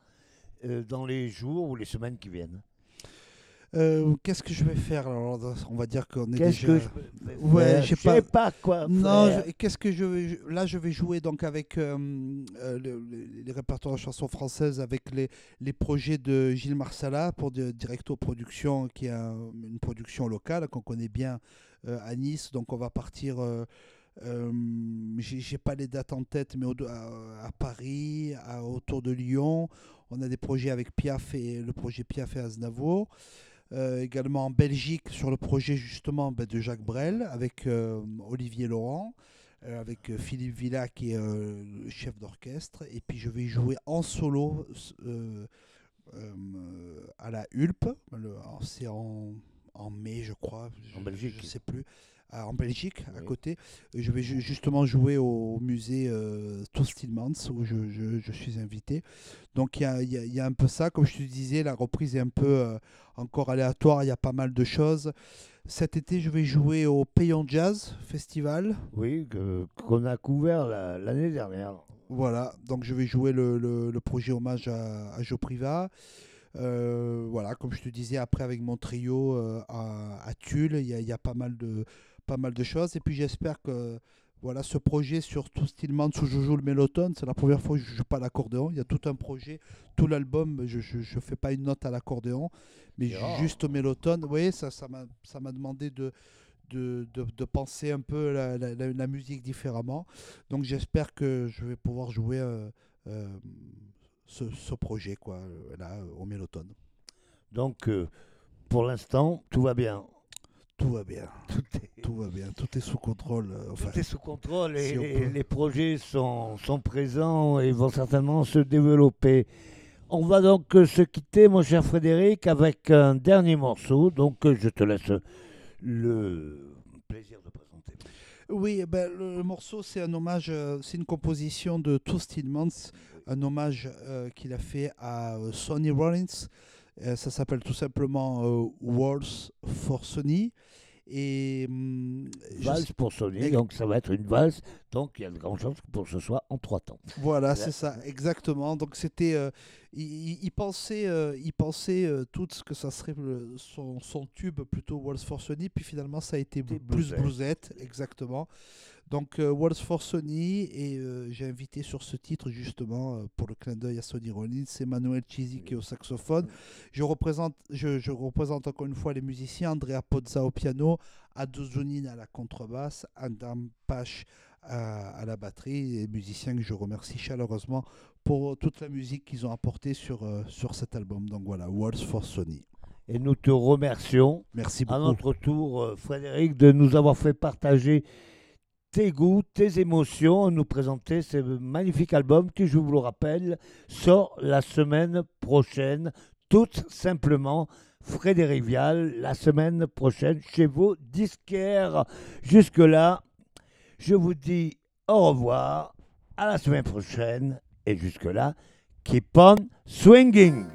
dans les jours ou les semaines qui viennent? Euh, Qu'est-ce que je vais faire alors On va dire qu'on est Qu'est-ce déjà. que je Ouais, je sais pas. pas quoi Non, faire. je- qu'est-ce que je vais là je vais jouer donc avec euh, euh, le- le- les répertoires de chansons françaises avec les, les projets de Gilles Marsala pour de, Directo Production qui est un- une production locale qu'on connaît bien euh, à Nice donc on va partir euh, euh, j'ai j'ai pas les dates en tête mais au- à, à Paris à- autour de Lyon on a des projets avec Piaf et le projet Piaf et Aznavour euh, également en Belgique sur le projet justement ben, de Jacques Brel avec euh, Olivier Laurent, euh, avec Philippe Villa qui est le chef d'orchestre. Et puis je vais jouer en solo à la Hulpe. C'est en, en mai, je crois. En je- Belgique. Je sais plus. En Belgique, à côté. Je vais ju- justement jouer au musée euh, Toast Tillmans où je, je- je suis invité. Donc il y a, il y a- il y a un peu ça. Comme je te disais, la reprise est un peu euh, encore aléatoire. Il y a pas mal de choses. Cet été, je vais jouer au Payon Jazz Festival. Oui, qu'on a couvert la- l'année dernière. Voilà, donc je vais jouer le, le- le projet hommage à, à Joe Priva. Euh, voilà, comme je te disais, après avec mon trio euh, à, à Tulle, il y a, il y a pas, mal de, pas mal de choses. Et puis j'espère que voilà, ce projet sur tout Stillman je joue le mélotone, c'est la première fois que je joue pas l'accordéon. Il y a tout un projet, tout l'album, je ne fais pas une note à l'accordéon, mais rare. juste au mélotone. Oui, ça ça m'a ça m'a demandé de, de, de, de penser un peu la, la- musique différemment. Donc j'espère que je vais pouvoir jouer euh, euh, ce, ce projet quoi, là, au mélotone. Donc, euh, pour l'instant, tout va bien. Tout va bien, Tout est, tout va bien, tout est sous contrôle. euh, enfin, tout est sous contrôle et si les, peut. les projets sont, sont présents et vont certainement se développer. On va donc euh, se quitter, mon cher Frédéric, avec un dernier morceau. Donc, euh, je te laisse le plaisir de présenter. Oui, ben, le, morceau, c'est un hommage, c'est une composition de Toast Tillmans, un hommage euh, qu'il a fait à Sonny Rollins. Euh, ça s'appelle tout simplement euh, Waltz for Sonny. Et hum, Valse pour Sony, donc ça va être une valse. Donc, il y a de grandes chances pour que ce soit en trois temps. Voilà, c'est ça, exactement. Donc c'était, euh, il, pensait, euh, il pensait euh, tout ce que ça serait le- son, son tube plutôt Waltz for Sony, puis finalement ça a été Des bluesette, exactement. Donc, euh, Waltz for Sony, et euh, j'ai invité sur ce titre, justement, euh, pour le clin d'œil à Sonny Rollins, c'est Manuel Chizi qui est au saxophone. Je représente, je, je représente encore une fois les musiciens, Andrea Pozza au piano, Ado Zunin à la contrebasse, Adam Pache à, à la batterie, et musiciens que je remercie chaleureusement pour toute la musique qu'ils ont apportée sur, euh, sur cet album. Donc voilà, Waltz for Sony. Et nous te remercions Merci à beaucoup. notre tour, euh, Frédéric, de nous avoir fait partager tes goûts, tes émotions, nous présenter ce magnifique album qui, je vous le rappelle, sort la semaine prochaine, tout simplement. Frédéric Vial, la semaine prochaine, chez vos disquaires. Jusque-là, je vous dis au revoir, à la semaine prochaine, et jusque-là, keep on swinging.